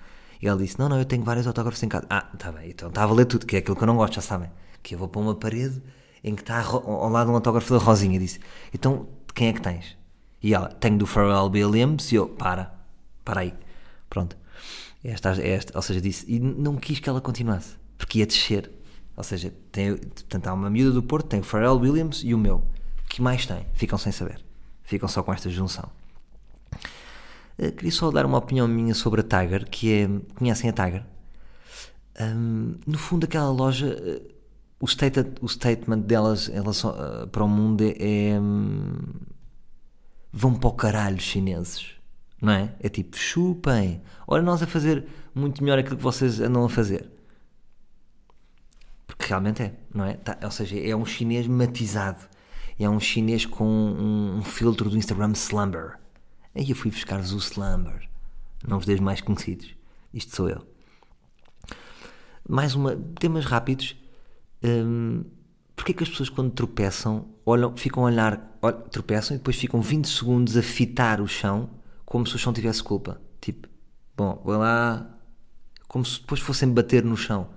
E ele disse: Não, não, eu tenho vários autógrafos em casa. Ah, está bem, então está a valer tudo, que é aquilo que eu não gosto, já sabem. Que eu vou para uma parede em que está ao lado um autógrafo da Rosinha. E disse: Então, quem é que tens? E ela: Tenho do Pharrell Williams. E eu: Para, para aí. Pronto. Esta, esta, ou seja, disse. E não quis que ela continuasse, porque ia descer. Ou seja, tem, portanto, há uma miúda do Porto, tem o Pharrell Williams e o meu. Que mais tem? Ficam sem saber. Ficam só com esta junção. Uh, queria só dar uma opinião minha sobre a Tiger, que é. Conhecem a Tiger? Um, no fundo, aquela loja. Uh, o, state, o statement delas em relação, uh, para o mundo é. é um, vão para o caralho, chineses. Não é? É tipo, chupem. Olha, nós a fazer muito melhor aquilo que vocês andam a fazer. Porque realmente é, não é? Tá, ou seja, é um chinês matizado. É um chinês com um, um filtro do Instagram Slumber. Aí eu fui buscar-vos o Slumber. Não vos deixo mais conhecidos. Isto sou eu. Mais uma. Temas rápidos. Hum, Porquê que as pessoas quando tropeçam olham, ficam a olhar, olham, tropeçam e depois ficam 20 segundos a fitar o chão como se o chão tivesse culpa? Tipo, bom, vou lá, como se depois fossem bater no chão.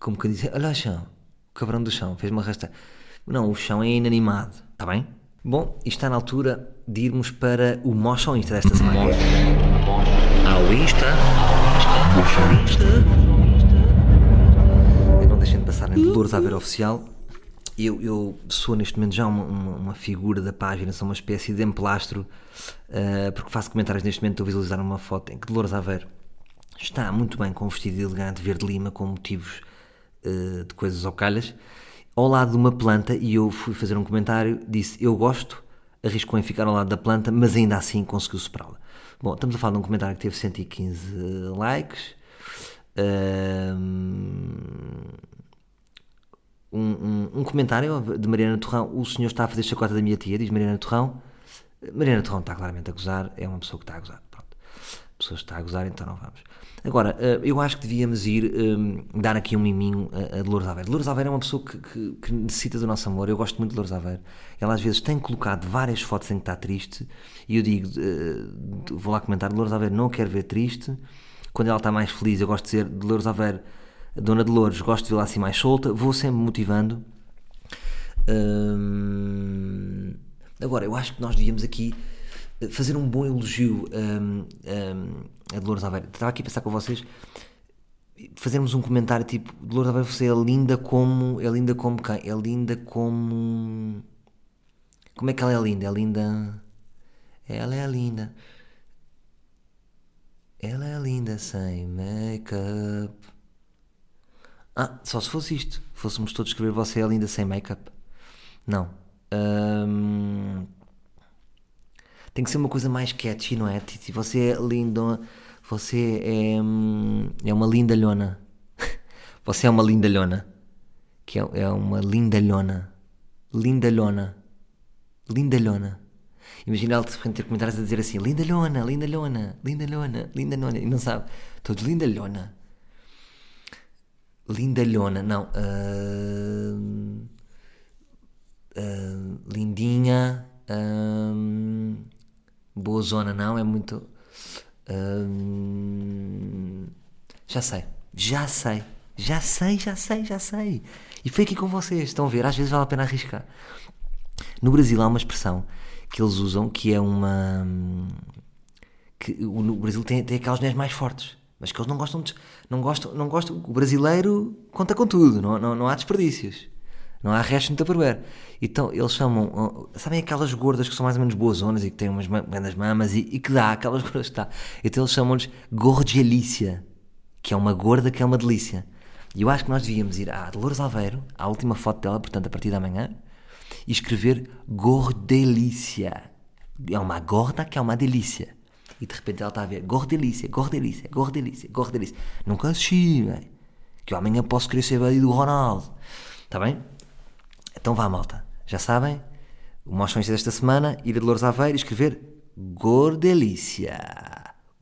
Como que dizem, olha o chão, o cabrão do chão, fez-me arrastar. Não, o chão é inanimado, está bem? Bom, e está na altura de irmos para o ao Insta desta semana. Ao Insta. Ao Insta. Não deixem de passar em Dolores a ver oficial. Eu, eu, sou neste momento já uma, uma, uma, figura da página, sou uma espécie de emplastro, uh, porque faço comentários neste momento, estou a visualizar uma foto em que Dolores Aveiro está muito bem com um vestido elegante verde lima, com motivos uh, de coisas ao calhas, ao lado de uma planta, e eu fui fazer um comentário, disse, eu gosto, arriscou em ficar ao lado da planta, mas ainda assim conseguiu superá-la. Bom, estamos a falar de um comentário que teve 115 likes, um, um, um, comentário de Mariana Torrão. O senhor está a fazer chacota da minha tia, diz Mariana Torrão. Mariana Torrão está claramente a gozar, é uma pessoa que está a gozar. Pronto. A pessoa está a gozar, então não vamos. Agora, eh, eu acho que devíamos ir um, eh, dar aqui um miminho a, a Dolores Aveiro. Dolores Aveiro é uma pessoa que, que, que, necessita do nosso amor. Eu gosto muito de Dolores Aveiro. Ela às vezes tem colocado várias fotos em que está triste e eu digo, uh, vou lá comentar, Dolores Aveiro não quero ver triste. Quando ela está mais feliz, eu gosto de dizer, Dolores Aveiro Dona Dolores, gosto de vê-la assim mais solta, vou sempre motivando. Hum, agora, eu acho que nós devíamos aqui fazer um bom elogio hum, hum, a Dolores Aveiro. Estava aqui a pensar com vocês. fazermos um comentário tipo: Dolores Aveiro, você é linda como. É linda como quem? É linda como. Como é que ela é linda? É linda. Ela é linda. Ela é linda sem make-up. Ah, só se fosse isto. Fôssemos todos escrever você é linda sem make-up. Não. Hum, tem que ser uma coisa mais catchy, não é? Tipo, você é lindo. Você é, hum, é uma lindalhona. [laughs] Você é uma lindalhona. Que é, é uma lindalhona. Lindalhona. Lindalhona. Imagina ela de ter comentários a dizer assim: lindalhona, lindalhona, lindalhona, lindalhona. E não sabe. Todos lindalhona. Lindalhona, não. Uh, uh, lindinha. Boa zona, não. É muito. Hum, já sei, já sei, já sei, já sei, já sei. E foi aqui com vocês, estão a ver? Às vezes vale a pena arriscar. No Brasil há uma expressão que eles usam que é uma. que no Brasil tem, tem aquelas mulheres mais fortes, mas que eles não gostam de. não gostam, não gostam. O brasileiro conta com tudo, não, não, não há desperdícios. Não há resto de Tupperware. Então eles chamam, sabem aquelas gordas que são mais ou menos boas zonas e que têm umas grandes mamas e, e, que dá, aquelas [laughs] gordas que dá. Então eles chamam-lhes gordialícia, que é uma gorda que é uma delícia. E eu acho que nós devíamos ir à Dolores Alveiro, à última foto dela, portanto a partir da manhã, e escrever gordelícia. É uma gorda que é uma delícia. E de repente ela está a ver gordelícia, gordelícia, gordelícia, gordelícia. Nunca assisti, velho. Que eu amanhã posso querer ser do Ronaldo. Está bem? Então vá, malta. Já sabem? O Mostrões desta semana, ir a Dolores Aveiro escrever Gordelícia.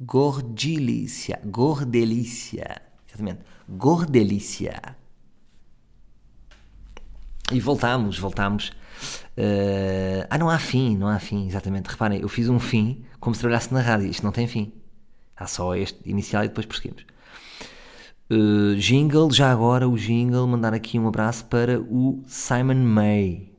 Gordilícia. Gordelícia. Exatamente. Gordelícia. E voltámos, voltámos. Uh... Ah, não há fim, não há fim, exatamente. Reparem, eu fiz um fim como se trabalhasse na rádio. Isto não tem fim. Há só este inicial e depois prosseguimos. Uh, jingle, já agora o jingle, mandar aqui um abraço para o Simon May.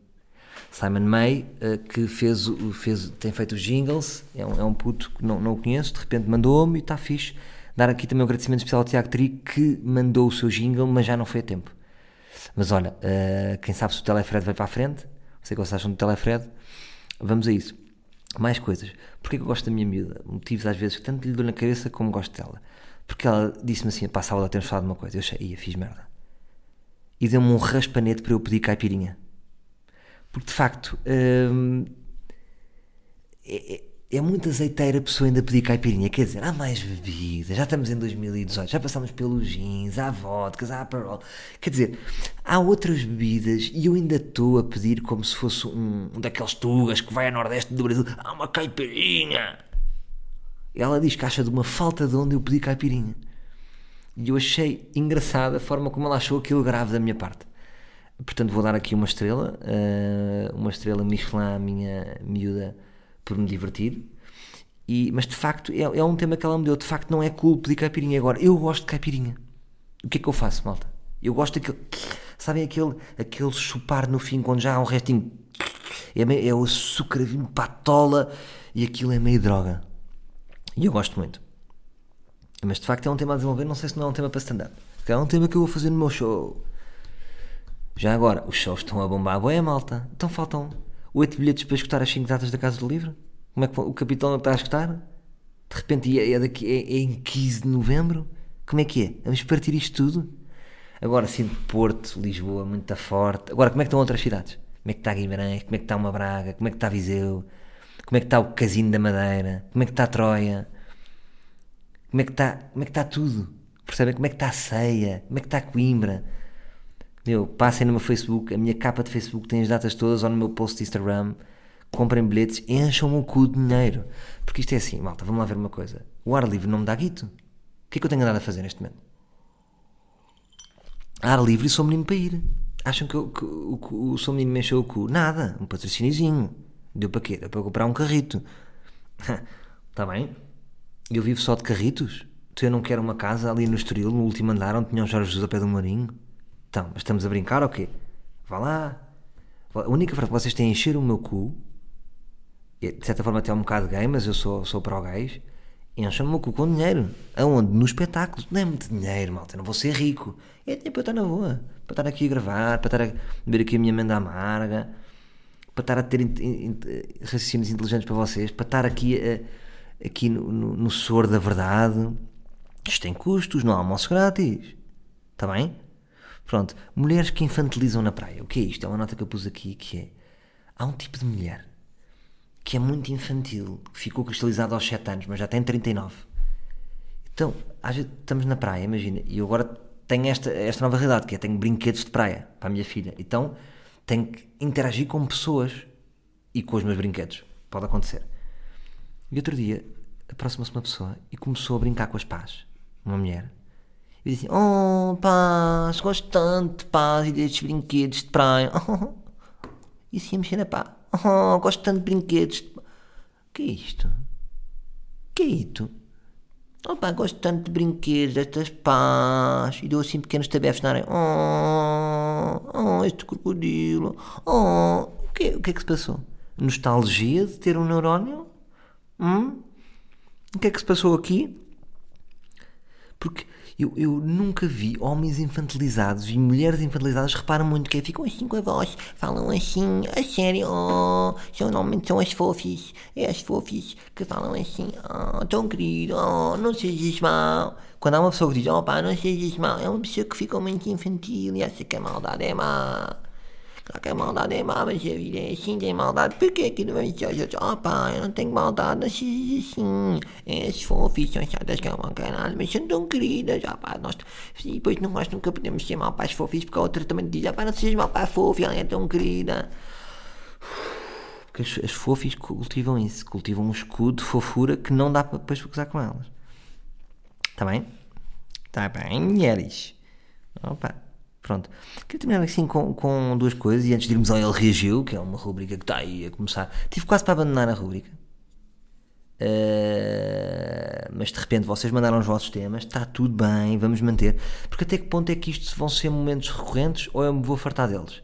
Simon May, uh, que fez, fez, tem feito os jingles, é um, é um puto que não, não o conheço, de repente mandou-me e está fixe. Dar aqui também um agradecimento especial ao Tiago Tri, que mandou o seu jingle, mas já não foi a tempo. Mas olha, uh, quem sabe se o Telefred vai para a frente, não sei o que vocês acham do Telefred, vamos a isso. Mais coisas. Porquê que eu gosto da minha miúda? Motivos às vezes que tanto lhe dou na cabeça como gosto dela. Porque ela disse-me assim: pá, sábado temos falado de uma coisa. Eu achei, ia, fiz merda. E deu-me um raspanete para eu pedir caipirinha. Porque de facto. Hum, é, é, é muito azeiteira a pessoa ainda pedir caipirinha. Quer dizer, há mais bebidas. Já estamos em 2018. Já passamos pelos jeans, há vodkas, há parol. Quer dizer, há outras bebidas e eu ainda estou a pedir como se fosse um, um daqueles tugas que vai a nordeste do Brasil. Há uma caipirinha. Ela diz que acha de uma falta de onde eu pedi caipirinha. E eu achei engraçada a forma como ela achou aquilo grave da minha parte. Portanto, vou dar aqui uma estrela, uh, uma estrela Michelin minha miúda por me divertir. E, mas de facto é, é, um tema que ela me deu. De facto, não é cool pedir caipirinha. Agora, eu gosto de caipirinha. O que é que eu faço, malta? Eu gosto daquele. Sabem aquele, aquele chupar no fim quando já há um restinho. É, é o açúcar vindo para a tola e aquilo é meio droga. E eu gosto muito. Mas de facto é um tema a desenvolver, não sei se não é um tema para stand-up. É um tema que eu vou fazer no meu show. Já agora, os shows estão a bombar boa malta. Então faltam 8 bilhetes para escutar as 5 datas da Casa do Livro? Como é que o capitão não está a escutar? De repente é, é, daqui, é, é em 15 de novembro? Como é que é? Vamos partir isto tudo? Agora sim, Porto, Lisboa, muito forte. Agora, como é que estão outras cidades? Como é que está Guimarães? Como é que está uma Braga? Como é que está Viseu? Como é que está o Casino da Madeira? Como é que está a Troia? Como é que está, como é que está tudo? Percebem? Como é que está a Ceia? Como é que está a Coimbra? Meu, passem no meu Facebook, a minha capa de Facebook tem as datas todas, ou no meu post de Instagram. Comprem bilhetes, encham-me o cu de dinheiro. Porque isto é assim, malta, vamos lá ver uma coisa. O ar livre não me dá guito. O que é que eu tenho andado a fazer neste momento? Ar livre e sou menino para ir. Acham que, eu, que, o, o, sou menino me encheu o cu? Nada, um patrocíniozinho. Deu para quê? Deu para comprar um carrito. Está [laughs] bem? Eu vivo só de carritos? Tu eu não quero uma casa ali no Estoril, no último andar, onde tinha o Jorge Jesus a pé do Marinho? Então, mas estamos a brincar ou quê? Vá lá. A única frase que vocês têm é encher o meu cu, de certa forma até é um bocado gay, mas eu sou, sou para o gays, Encham-me o cu com dinheiro. Aonde? No espetáculo. Dê-me de dinheiro, malta. Eu não vou ser rico. É tempo para eu estar na boa. Para estar aqui a gravar, para estar a beber aqui a minha amenda amarga, para estar a ter in, in, raciocínios inteligentes para vocês, para estar aqui, a, aqui no, no, no soro da verdade. Isto tem custos, não há almoço grátis. Está bem? Pronto. Mulheres que infantilizam na praia. O que é isto? É uma nota que eu pus aqui que é. Há um tipo de mulher que é muito infantil, ficou cristalizado aos 7 anos, mas já tem 39. Então, estamos na praia, imagina, e eu agora tenho esta, esta nova realidade, que é tenho brinquedos de praia para a minha filha. Então, tenho que interagir com pessoas e com os meus brinquedos. Pode acontecer. E outro dia, aproxima-se uma pessoa e começou a brincar com as pás. Uma mulher. E disse assim, oh, pás, gosto tanto de pás e destes brinquedos de praia. [laughs] e assim a mexer na pá. Oh, gosto tanto de brinquedos. que é isto? que é isto? Pá, gosto tanto de brinquedos, destas pás. E deu assim pequenos tabefes na areia. Oh, oh, este crocodilo. Oh, o que, o que é que se passou? Nostalgia de ter um neurónio? Hum? O que é que se passou aqui? Porque eu, eu nunca vi homens infantilizados e mulheres infantilizadas reparam muito que ficam assim com a voz, falam assim, a sério, oh, são, normalmente são as fofis, é as fofis que falam assim, oh, tão querido, oh, não sejas mal. Quando há uma pessoa que diz, oh pá, não sejas mal, é uma pessoa que fica muito infantil e acha que a maldade é má. A maldade é má, mas é assim, tem maldade. Por que que não vai dizer aos oh pá, eu não tenho maldade, não sejas assim. As fofis são chatas que é uma caralho, mas são tão queridas, ah pá, nós... Depois não, nós nunca podemos ser mal para as fofis, porque a outra também diz, ah pá, não sejas mal para a fofi, ela é tão querida. Porque as, as fofis cultivam isso, cultivam um escudo de fofura que não dá para depois gozar com elas. Está bem? Está bem, mulheres. Opa. Pronto. Queria terminar assim com, com duas coisas e antes de irmos ao Ele Reagiu, que é uma rubrica que está aí a começar. Tive quase para abandonar a rubrica. Uh, mas de repente vocês mandaram os vossos temas, está tudo bem, vamos manter. Porque até que ponto é que isto vão ser momentos recorrentes ou eu me vou fartar deles?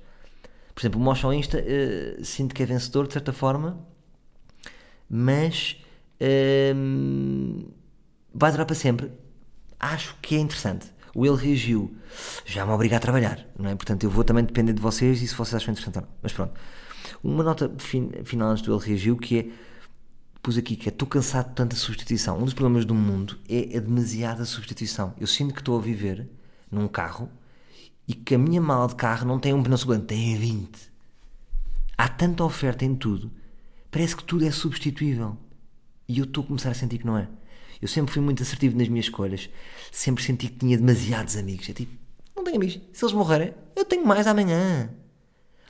Por exemplo, o Mocha ao Insta uh, sinto que é vencedor de certa forma, mas uh, vai durar para sempre. Acho que é interessante o ele reagiu, já me obriga a trabalhar, não é? Portanto, eu vou também depender de vocês e se vocês acham interessante ou não. Mas pronto. Uma nota final antes do ele reagiu que é, pus aqui que é, estou cansado de tanta substituição. Um dos problemas do mundo é a demasiada substituição. Eu sinto que estou a viver num carro e que a minha mala de carro não tem um pneu sobrante, tem 20. Há tanta oferta em tudo, parece que tudo é substituível. E eu estou a começar a sentir que não é. Eu sempre fui muito assertivo nas minhas escolhas. Sempre senti que tinha demasiados amigos. É tipo, não tenho amigos. Se eles morrerem, eu tenho mais amanhã.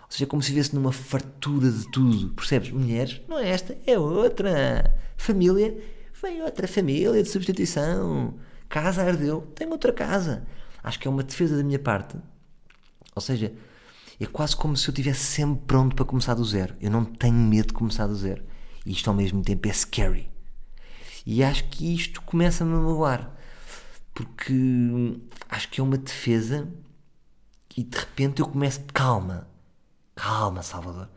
Ou seja, como se vivesse numa fartura de tudo. Percebes? Mulheres, não é esta, é outra. Família, vem outra família de substituição. Casa ardeu, tenho outra casa. Acho que é uma defesa da minha parte. Ou seja, é quase como se eu estivesse sempre pronto para começar do zero. Eu não tenho medo de começar do zero. E isto ao mesmo tempo é scary. E acho que isto começa-me a magoar, porque acho que é uma defesa e de repente eu começo, calma, calma, Salvador,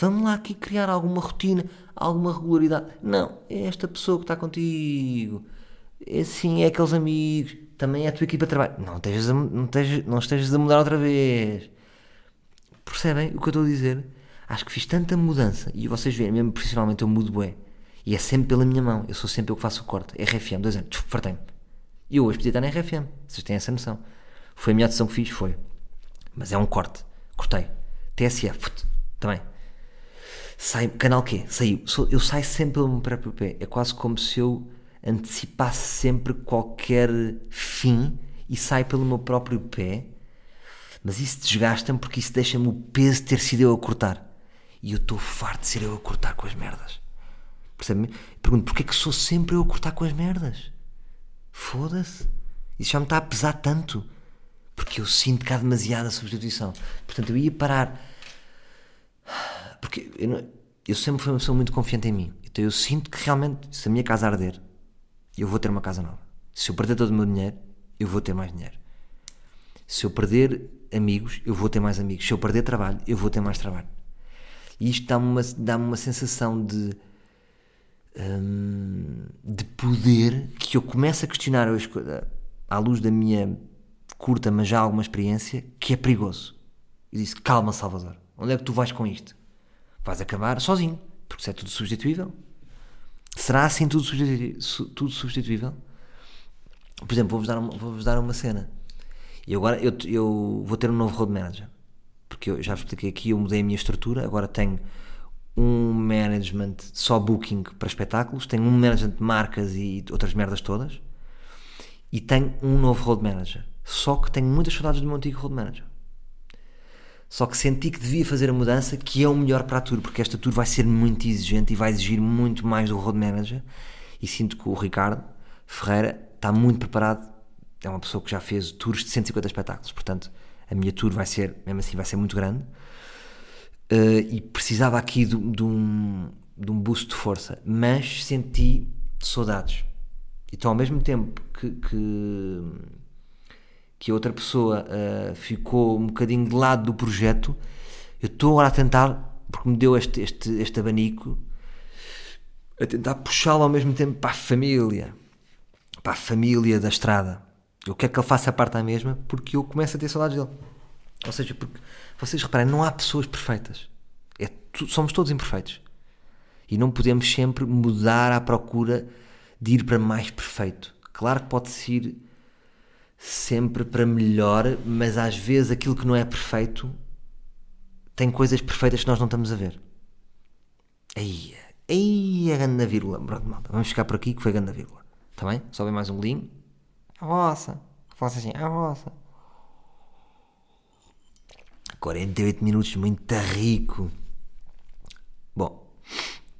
vamos lá aqui criar alguma rotina, alguma regularidade. Não, é esta pessoa que está contigo, é assim, é aqueles amigos, também é a tua equipa de trabalho. Não estejas a, não estejas, não estejas a mudar outra vez. Percebem o que eu estou a dizer? Acho que fiz tanta mudança e vocês veem, mesmo profissionalmente eu mudo bem e é sempre pela minha mão. Eu sou sempre eu que faço o corte. RFM, dois anos. Fartei-me. E eu hoje podia estar na RFM. Vocês têm essa noção. Foi a minha decisão que fiz? Foi. Mas é um corte. Cortei. TSF. Também. Sai, canal Q. Saiu. Eu saio sempre pelo meu próprio pé. É quase como se eu antecipasse sempre qualquer fim e saio pelo meu próprio pé. Mas isso desgasta-me porque isso deixa-me o peso de ter sido eu a cortar. E eu estou farto de ser eu a cortar com as merdas. Percebe? Pergunto, porquê é que sou sempre eu a cortar com as merdas? Foda-se. Isso já me está a pesar tanto. Porque eu sinto que há demasiada substituição. Portanto, eu ia parar. Porque eu, não, eu sempre fui uma pessoa muito confiante em mim. Então eu sinto que realmente, se a minha casa arder, eu vou ter uma casa nova. Se eu perder todo o meu dinheiro, eu vou ter mais dinheiro. Se eu perder amigos, eu vou ter mais amigos. Se eu perder trabalho, eu vou ter mais trabalho. E isto dá-me uma, dá uma sensação de Hum, de poder que eu começo a questionar coisas à luz da minha curta, mas já alguma experiência, que é perigoso. E disse: Calma, Salvador, onde é que tu vais com isto? Vais acabar sozinho, porque isso é tudo substituível. Será assim tudo, substitu- su- tudo substituível? Por exemplo, vou-vos dar, uma, vou-vos dar uma cena. E agora eu, eu vou ter um novo road manager. Porque eu já vos expliquei aqui, eu mudei a minha estrutura. Agora tenho um management só booking para espetáculos, tenho um management de marcas e outras merdas todas. E tenho um novo road manager. Só que tenho muitas saudades do meu antigo road manager. Só que senti que devia fazer a mudança, que é o melhor para a tour, porque esta tour vai ser muito exigente e vai exigir muito mais do road manager. E sinto que o Ricardo Ferreira está muito preparado. É uma pessoa que já fez tours de 150 espetáculos, portanto, a minha tour vai ser, mesmo assim, vai ser muito grande. Uh, e precisava aqui de, de um, de um boost de força, mas senti saudades. Então, ao mesmo tempo que, que, que a outra pessoa uh, ficou um bocadinho de lado do projeto, eu estou agora a tentar, porque me deu este, este, este abanico, a tentar puxá-lo ao mesmo tempo para a família, para a família da estrada. Eu quero que ele faça a parte da mesma, porque eu começo a ter saudades dele. Ou seja, porque vocês reparem, não há pessoas perfeitas. É, tu, somos todos imperfeitos. E não podemos sempre mudar à procura de ir para mais perfeito. Claro que pode-se ir sempre para melhor, mas às vezes aquilo que não é perfeito tem coisas perfeitas que nós não estamos a ver. Aí, aí a grande vírgula. Malta, vamos ficar por aqui que foi a grande vírgula. Está bem? Só bem mais um golinho. A vossa. Faça assim, a vossa. 48 minutos, muito rico. Bom,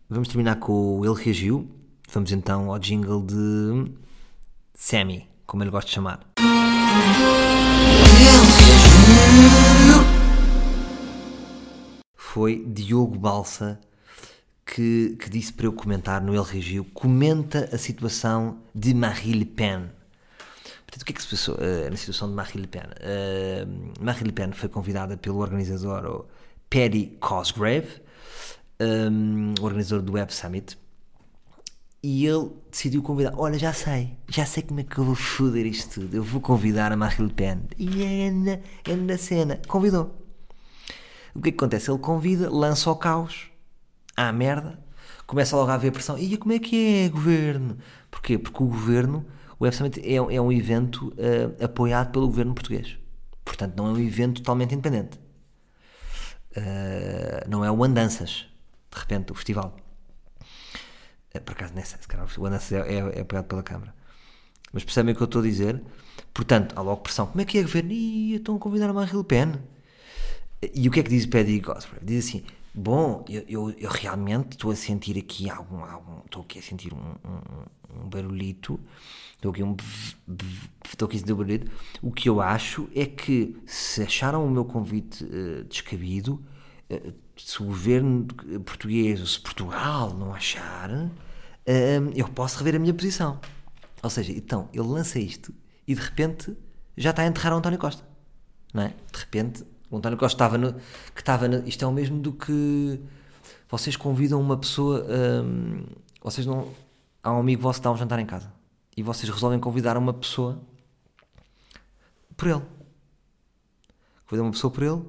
vamos terminar com o Ele Reagiu. Vamos então ao jingle de Sammy, como ele gosta de chamar. Foi Diogo Balsa que, que disse para eu comentar no Ele Reagiu. Comenta a situação de Marie Le Pen. Portanto, o que é que se passou uh, na situação de Marie Le Pen? Uh, Marie Le Pen foi convidada pelo organizador o Paddy Cosgrave, um, o organizador do Web Summit, e ele decidiu convidar. Olha, já sei, já sei como é que eu vou foder isto tudo. Eu vou convidar a Marie Le Pen. E é na, é na cena. Convidou. O que é que acontece? Ele convida, lança o caos, à merda, começa logo a haver pressão. E como é que é, governo? Porquê? Porque o governo o Web Summit é, é um evento uh, apoiado pelo governo português. Portanto, não é um evento totalmente independente. Uh, não é o Andanças, de repente, o festival. Uh, por acaso, nem sei, se calhar o Andanças é, é, é apoiado pela Câmara. Mas percebem o que eu estou a dizer? Portanto, há logo pressão. Como é que é governo? Ih, estão a convidar a Marie Le Pen. E o que é que diz Paddy Gosgrave? Diz assim: Bom, eu, eu, eu, realmente estou a sentir aqui algum. estou aqui a sentir um, um, um barulhito. Estou aqui um. Estou aqui a sentir um barulhito. O que eu acho é que se acharam o meu convite uh, descabido, uh, se o governo português ou se Portugal não achar, uh, eu posso rever a minha posição. Ou seja, então ele lança isto e de repente já está a enterrar o António Costa. Não é? De repente o António Costa estava no. Que estava no, isto é o mesmo do que vocês convidam uma pessoa. Hum, vocês não. Há um amigo vosso que dá um jantar em casa e vocês resolvem convidar uma pessoa por ele. Convidam uma pessoa por ele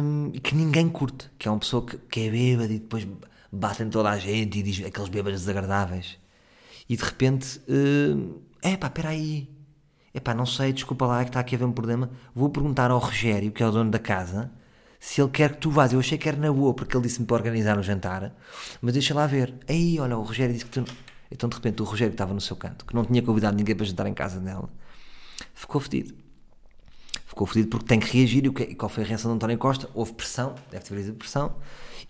hum, e que ninguém curte. Que é uma pessoa que, que é bêbada e depois batem toda a gente e diz aqueles bêbados desagradáveis. E de repente. Hum, é pá, espera aí. Epá, não sei, desculpa lá, é que está aqui a haver um problema. Vou perguntar ao Rogério, que é o dono da casa, se ele quer que tu vás. Eu achei que era na boa, porque ele disse-me para organizar o jantar, mas deixa lá ver. Aí, olha, o Rogério disse que tu. Então, de repente, o Rogério que estava no seu canto, que não tinha convidado ninguém para jantar em casa dela, ficou fedido. Ficou fedido porque tem que reagir. E qual foi a reação de António Costa? Houve pressão, deve ter havido pressão,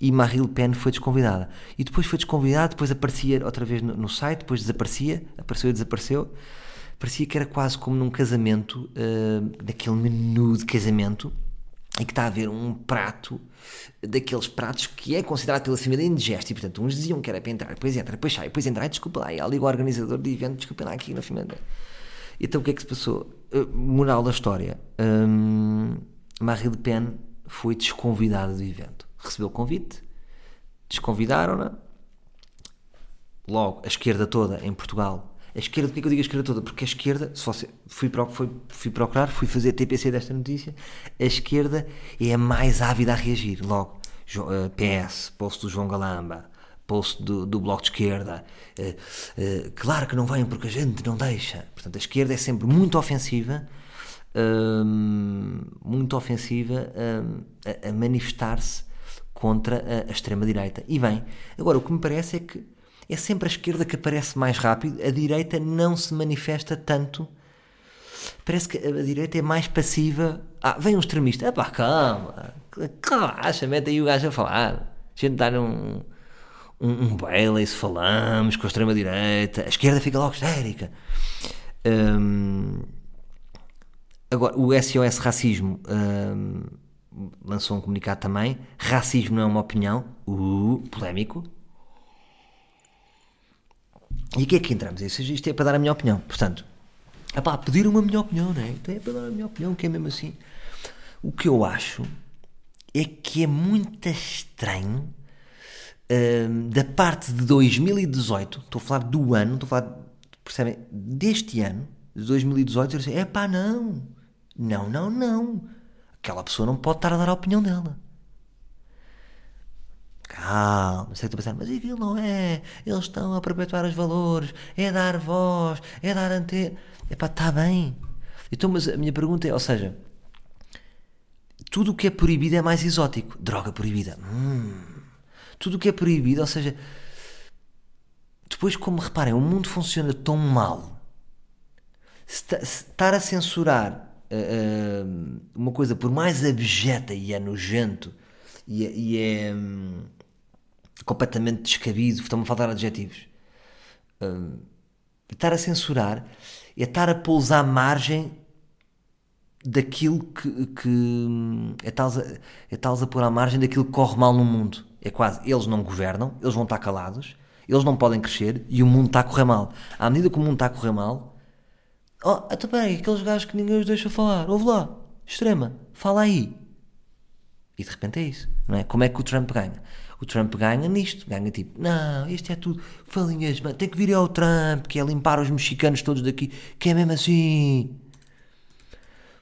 e Marie Le Pen foi desconvidada. E depois foi desconvidada, depois aparecia outra vez no, no site, depois desaparecia, apareceu e desapareceu parecia que era quase como num casamento, uh, daquele menu de casamento, e que está a haver um prato daqueles pratos que é considerado pela família indigesto, e portanto uns diziam que era para entrar, depois entra, depois sai, depois entra, ai, desculpa lá, e ali o organizador do evento, desculpa lá aqui na família. Então o que é que se passou? Uh, moral da história, um, Marie Le Pen foi desconvidada do evento, recebeu o convite, desconvidaram-na, logo, a esquerda toda em Portugal. A esquerda, porquê que eu digo a esquerda toda? Porque a esquerda, se você, fui, fui, fui procurar, fui fazer TPC desta notícia, a esquerda é a mais ávida a reagir. Logo, eh, PS, post do João Galamba, post do, do Bloco de Esquerda, eh, eh, claro que não vêm porque a gente não deixa. Portanto, a esquerda é sempre muito ofensiva, hum, muito ofensiva hum, a, a manifestar-se contra a, a extrema-direita. E bem, agora o que me parece é que é sempre a esquerda que aparece mais rápido, a direita não se manifesta tanto. Parece que a direita é mais passiva. Ah, vem um extremista. Ah, pá, calma. Relaxa, mete aí o gajo a falar. A gente dá um, um, um baile se falamos com a extrema-direita. A esquerda fica logo histérica. Hum, agora, o SOS Racismo hum, lançou um comunicado também. Racismo não é uma opinião. Uh, polémico. E o que é que entramos? Isso, isto é para dar a minha opinião. Portanto, epá, pediram uma minha opinião, não é? Então é para dar a minha opinião, que é mesmo assim. O que eu acho é que é muito estranho hum, da parte de 2018, estou a falar do ano, estou a falar, percebem, deste ano, de 2018, eu disse, é pá, não, não, não, não. Aquela pessoa não pode estar a dar a opinião dela. Calma, sei que a pensar, mas aquilo não é. Eles estão a perpetuar os valores, é dar voz, é dar antena. Epá, está bem. Então, mas a minha pergunta é, ou seja, tudo o que é proibido é mais exótico. Droga proibida. Hum. Tudo o que é proibido, ou seja, depois, como reparem, o mundo funciona tão mal. Estar a censurar ah, ah, uma coisa por mais abjeta e é nojento e é, e é, hum, completamente descabido, estão-me a faltar adjetivos. Hum, estar a censurar é estar a pousar margem daquilo que, que é tal é a pôr à margem daquilo que corre mal no mundo. É quase, eles não governam, eles vão estar calados, eles não podem crescer e o mundo está a correr mal. À medida que o mundo está a correr mal, oh, até peraí, aqueles gajos que ninguém os deixa falar, ouve lá, extrema, fala aí. E de repente é isso, não é? Como é que o Trump ganha? O Trump ganha nisto, ganha tipo, não, isto é tudo falinhas, mano, tem que vir ao Trump, que é limpar os mexicanos todos daqui, que é mesmo assim.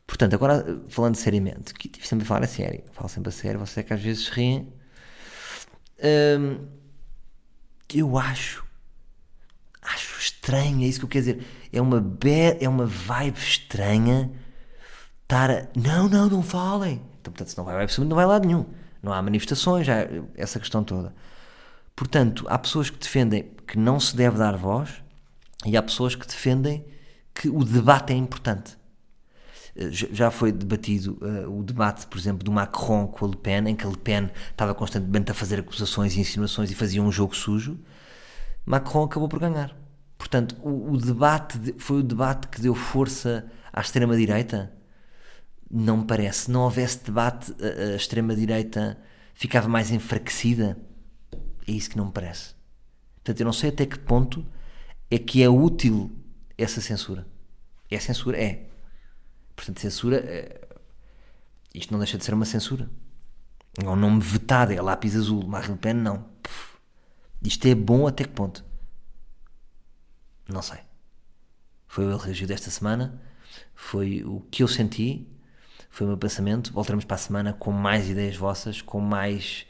Portanto, agora falando seriamente, que tive sempre a falar a sério, falo sempre a sério, você é que às vezes riem. Hum, eu acho, acho estranho, é isso que eu quero dizer. É uma, be é uma vibe estranha estar a. Não, não, não falem. Então, portanto, se não vai ao absoluto, não vai lado nenhum. Não há manifestações, já, essa questão toda. Portanto, há pessoas que defendem que não se deve dar voz e há pessoas que defendem que o debate é importante. Eh, Já foi debatido eh, o debate, por exemplo, do Macron com a Le Pen, em que a Le Pen estava constantemente a fazer acusações e insinuações e fazia um jogo sujo. Macron acabou por ganhar. Portanto, o, o debate de- foi o debate que deu força à extrema-direita? Não me parece. Não houvesse debate, a, a extrema-direita ficava mais enfraquecida? É isso que não me parece. Portanto, eu não sei até que ponto é que é útil essa censura. É censura? É. Portanto, censura. é- Isto não deixa de ser uma censura. É um nome vetado, é lápis azul. Marine Le Pen, não. Pff. Isto é bom até que ponto? Não sei. Foi o reagiu desta semana. Foi o que eu senti. Foi o meu pensamento. Voltaremos para a semana com mais ideias vossas, com mais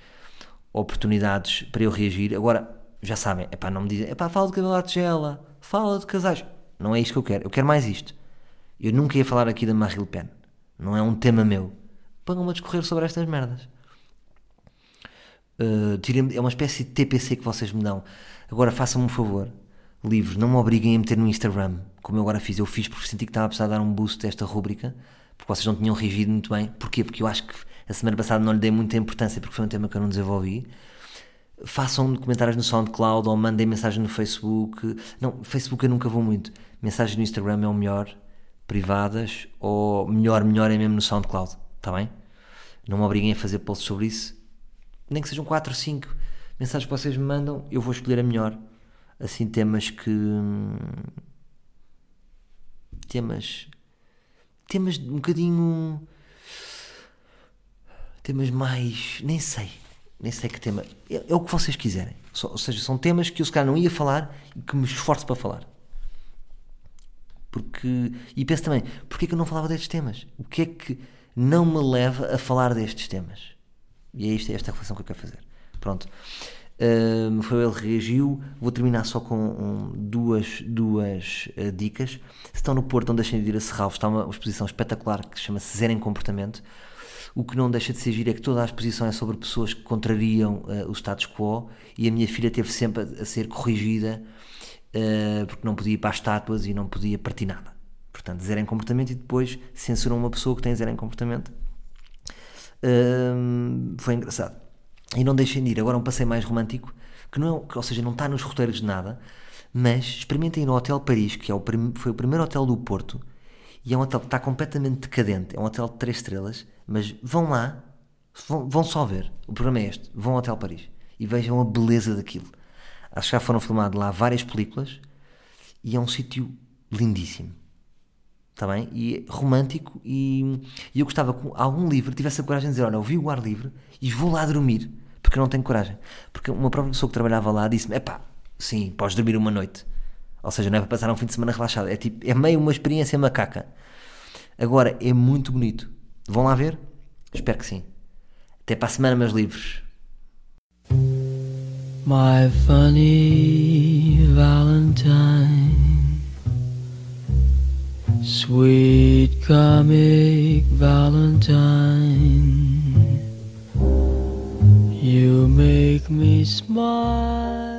oportunidades para eu reagir. Agora, já sabem, é pá, não me dizem, é pá, fala de cabelo à tigela, fala de casais. Não é isto que eu quero. Eu quero mais isto. Eu nunca ia falar aqui da Marine Le Pen. Não é um tema meu. Pagam-me a discorrer sobre estas merdas. Uh, é uma espécie de TPC que vocês me dão. Agora façam-me um favor, livros, não me obriguem a meter no Instagram, como eu agora fiz. Eu fiz porque senti que estava a precisar dar um boost a esta rúbrica, porque vocês não tinham reagido muito bem. Porquê? Porque eu acho que a semana passada não lhe dei muita importância porque foi um tema que eu não desenvolvi. Façam comentários no SoundCloud ou mandem mensagem no Facebook. Não, Facebook eu nunca vou muito. Mensagens no Instagram é o melhor, privadas, ou melhor, melhor é mesmo no SoundCloud, está bem? Não me obriguem a fazer posts sobre isso nem que sejam 4 ou 5 mensagens que vocês me mandam, eu vou escolher a melhor. Assim, temas que. Temas. Temas um bocadinho. Temas mais. Nem sei. nem sei que tema. É, é o que vocês quiserem. Ou seja, são temas que eu se calhar não ia falar e que me esforço para falar. Porque. E penso também, porquê que eu não falava destes temas? O que é que não me leva a falar destes temas? E é isto, é esta reflexão que eu quero fazer. Pronto. Hum, foi ele reagiu. Vou terminar só com um, duas, duas eh, dicas. Se estão no Porto, não deixem de ir a Serralves. Está uma exposição espetacular que chama-se Zero em Comportamento. O que não deixa de ser giro é que toda a exposição é sobre pessoas que contrariam eh, o status quo e a minha filha teve sempre a, a ser corrigida eh, porque não podia ir para as estátuas e não podia partir nada. Portanto, zero em comportamento e depois censuram uma pessoa que tem zero em comportamento. Foi engraçado. E não deixem de ir. Agora um passeio mais romântico, que não é, ou seja, não está nos roteiros de nada, mas experimentem ir no Hotel Paris, que é o, foi o primeiro hotel do Porto, e é um hotel que está completamente decadente. É um hotel de 3 estrelas, mas vão lá, vão, vão só ver. O programa é este: vão ao Hotel Paris e vejam a beleza daquilo. Acho que já foram filmadas lá várias películas e é um sítio lindíssimo. Está bem? E romântico e, e eu gostava que algum livro tivesse a coragem de dizer, olha, eu vi o ar livre e vou lá dormir, porque eu não tenho coragem. Porque uma própria pessoa que trabalhava lá disse-me, epá, sim, podes dormir uma noite. Ou seja, não é para passar um fim de semana relaxado, é tipo, é meio uma experiência macaca. Agora, é muito bonito. Vão lá ver? Espero que sim. Até para a semana, meus livros. My funny Valentine, sweet comic Valentine, you make me smile.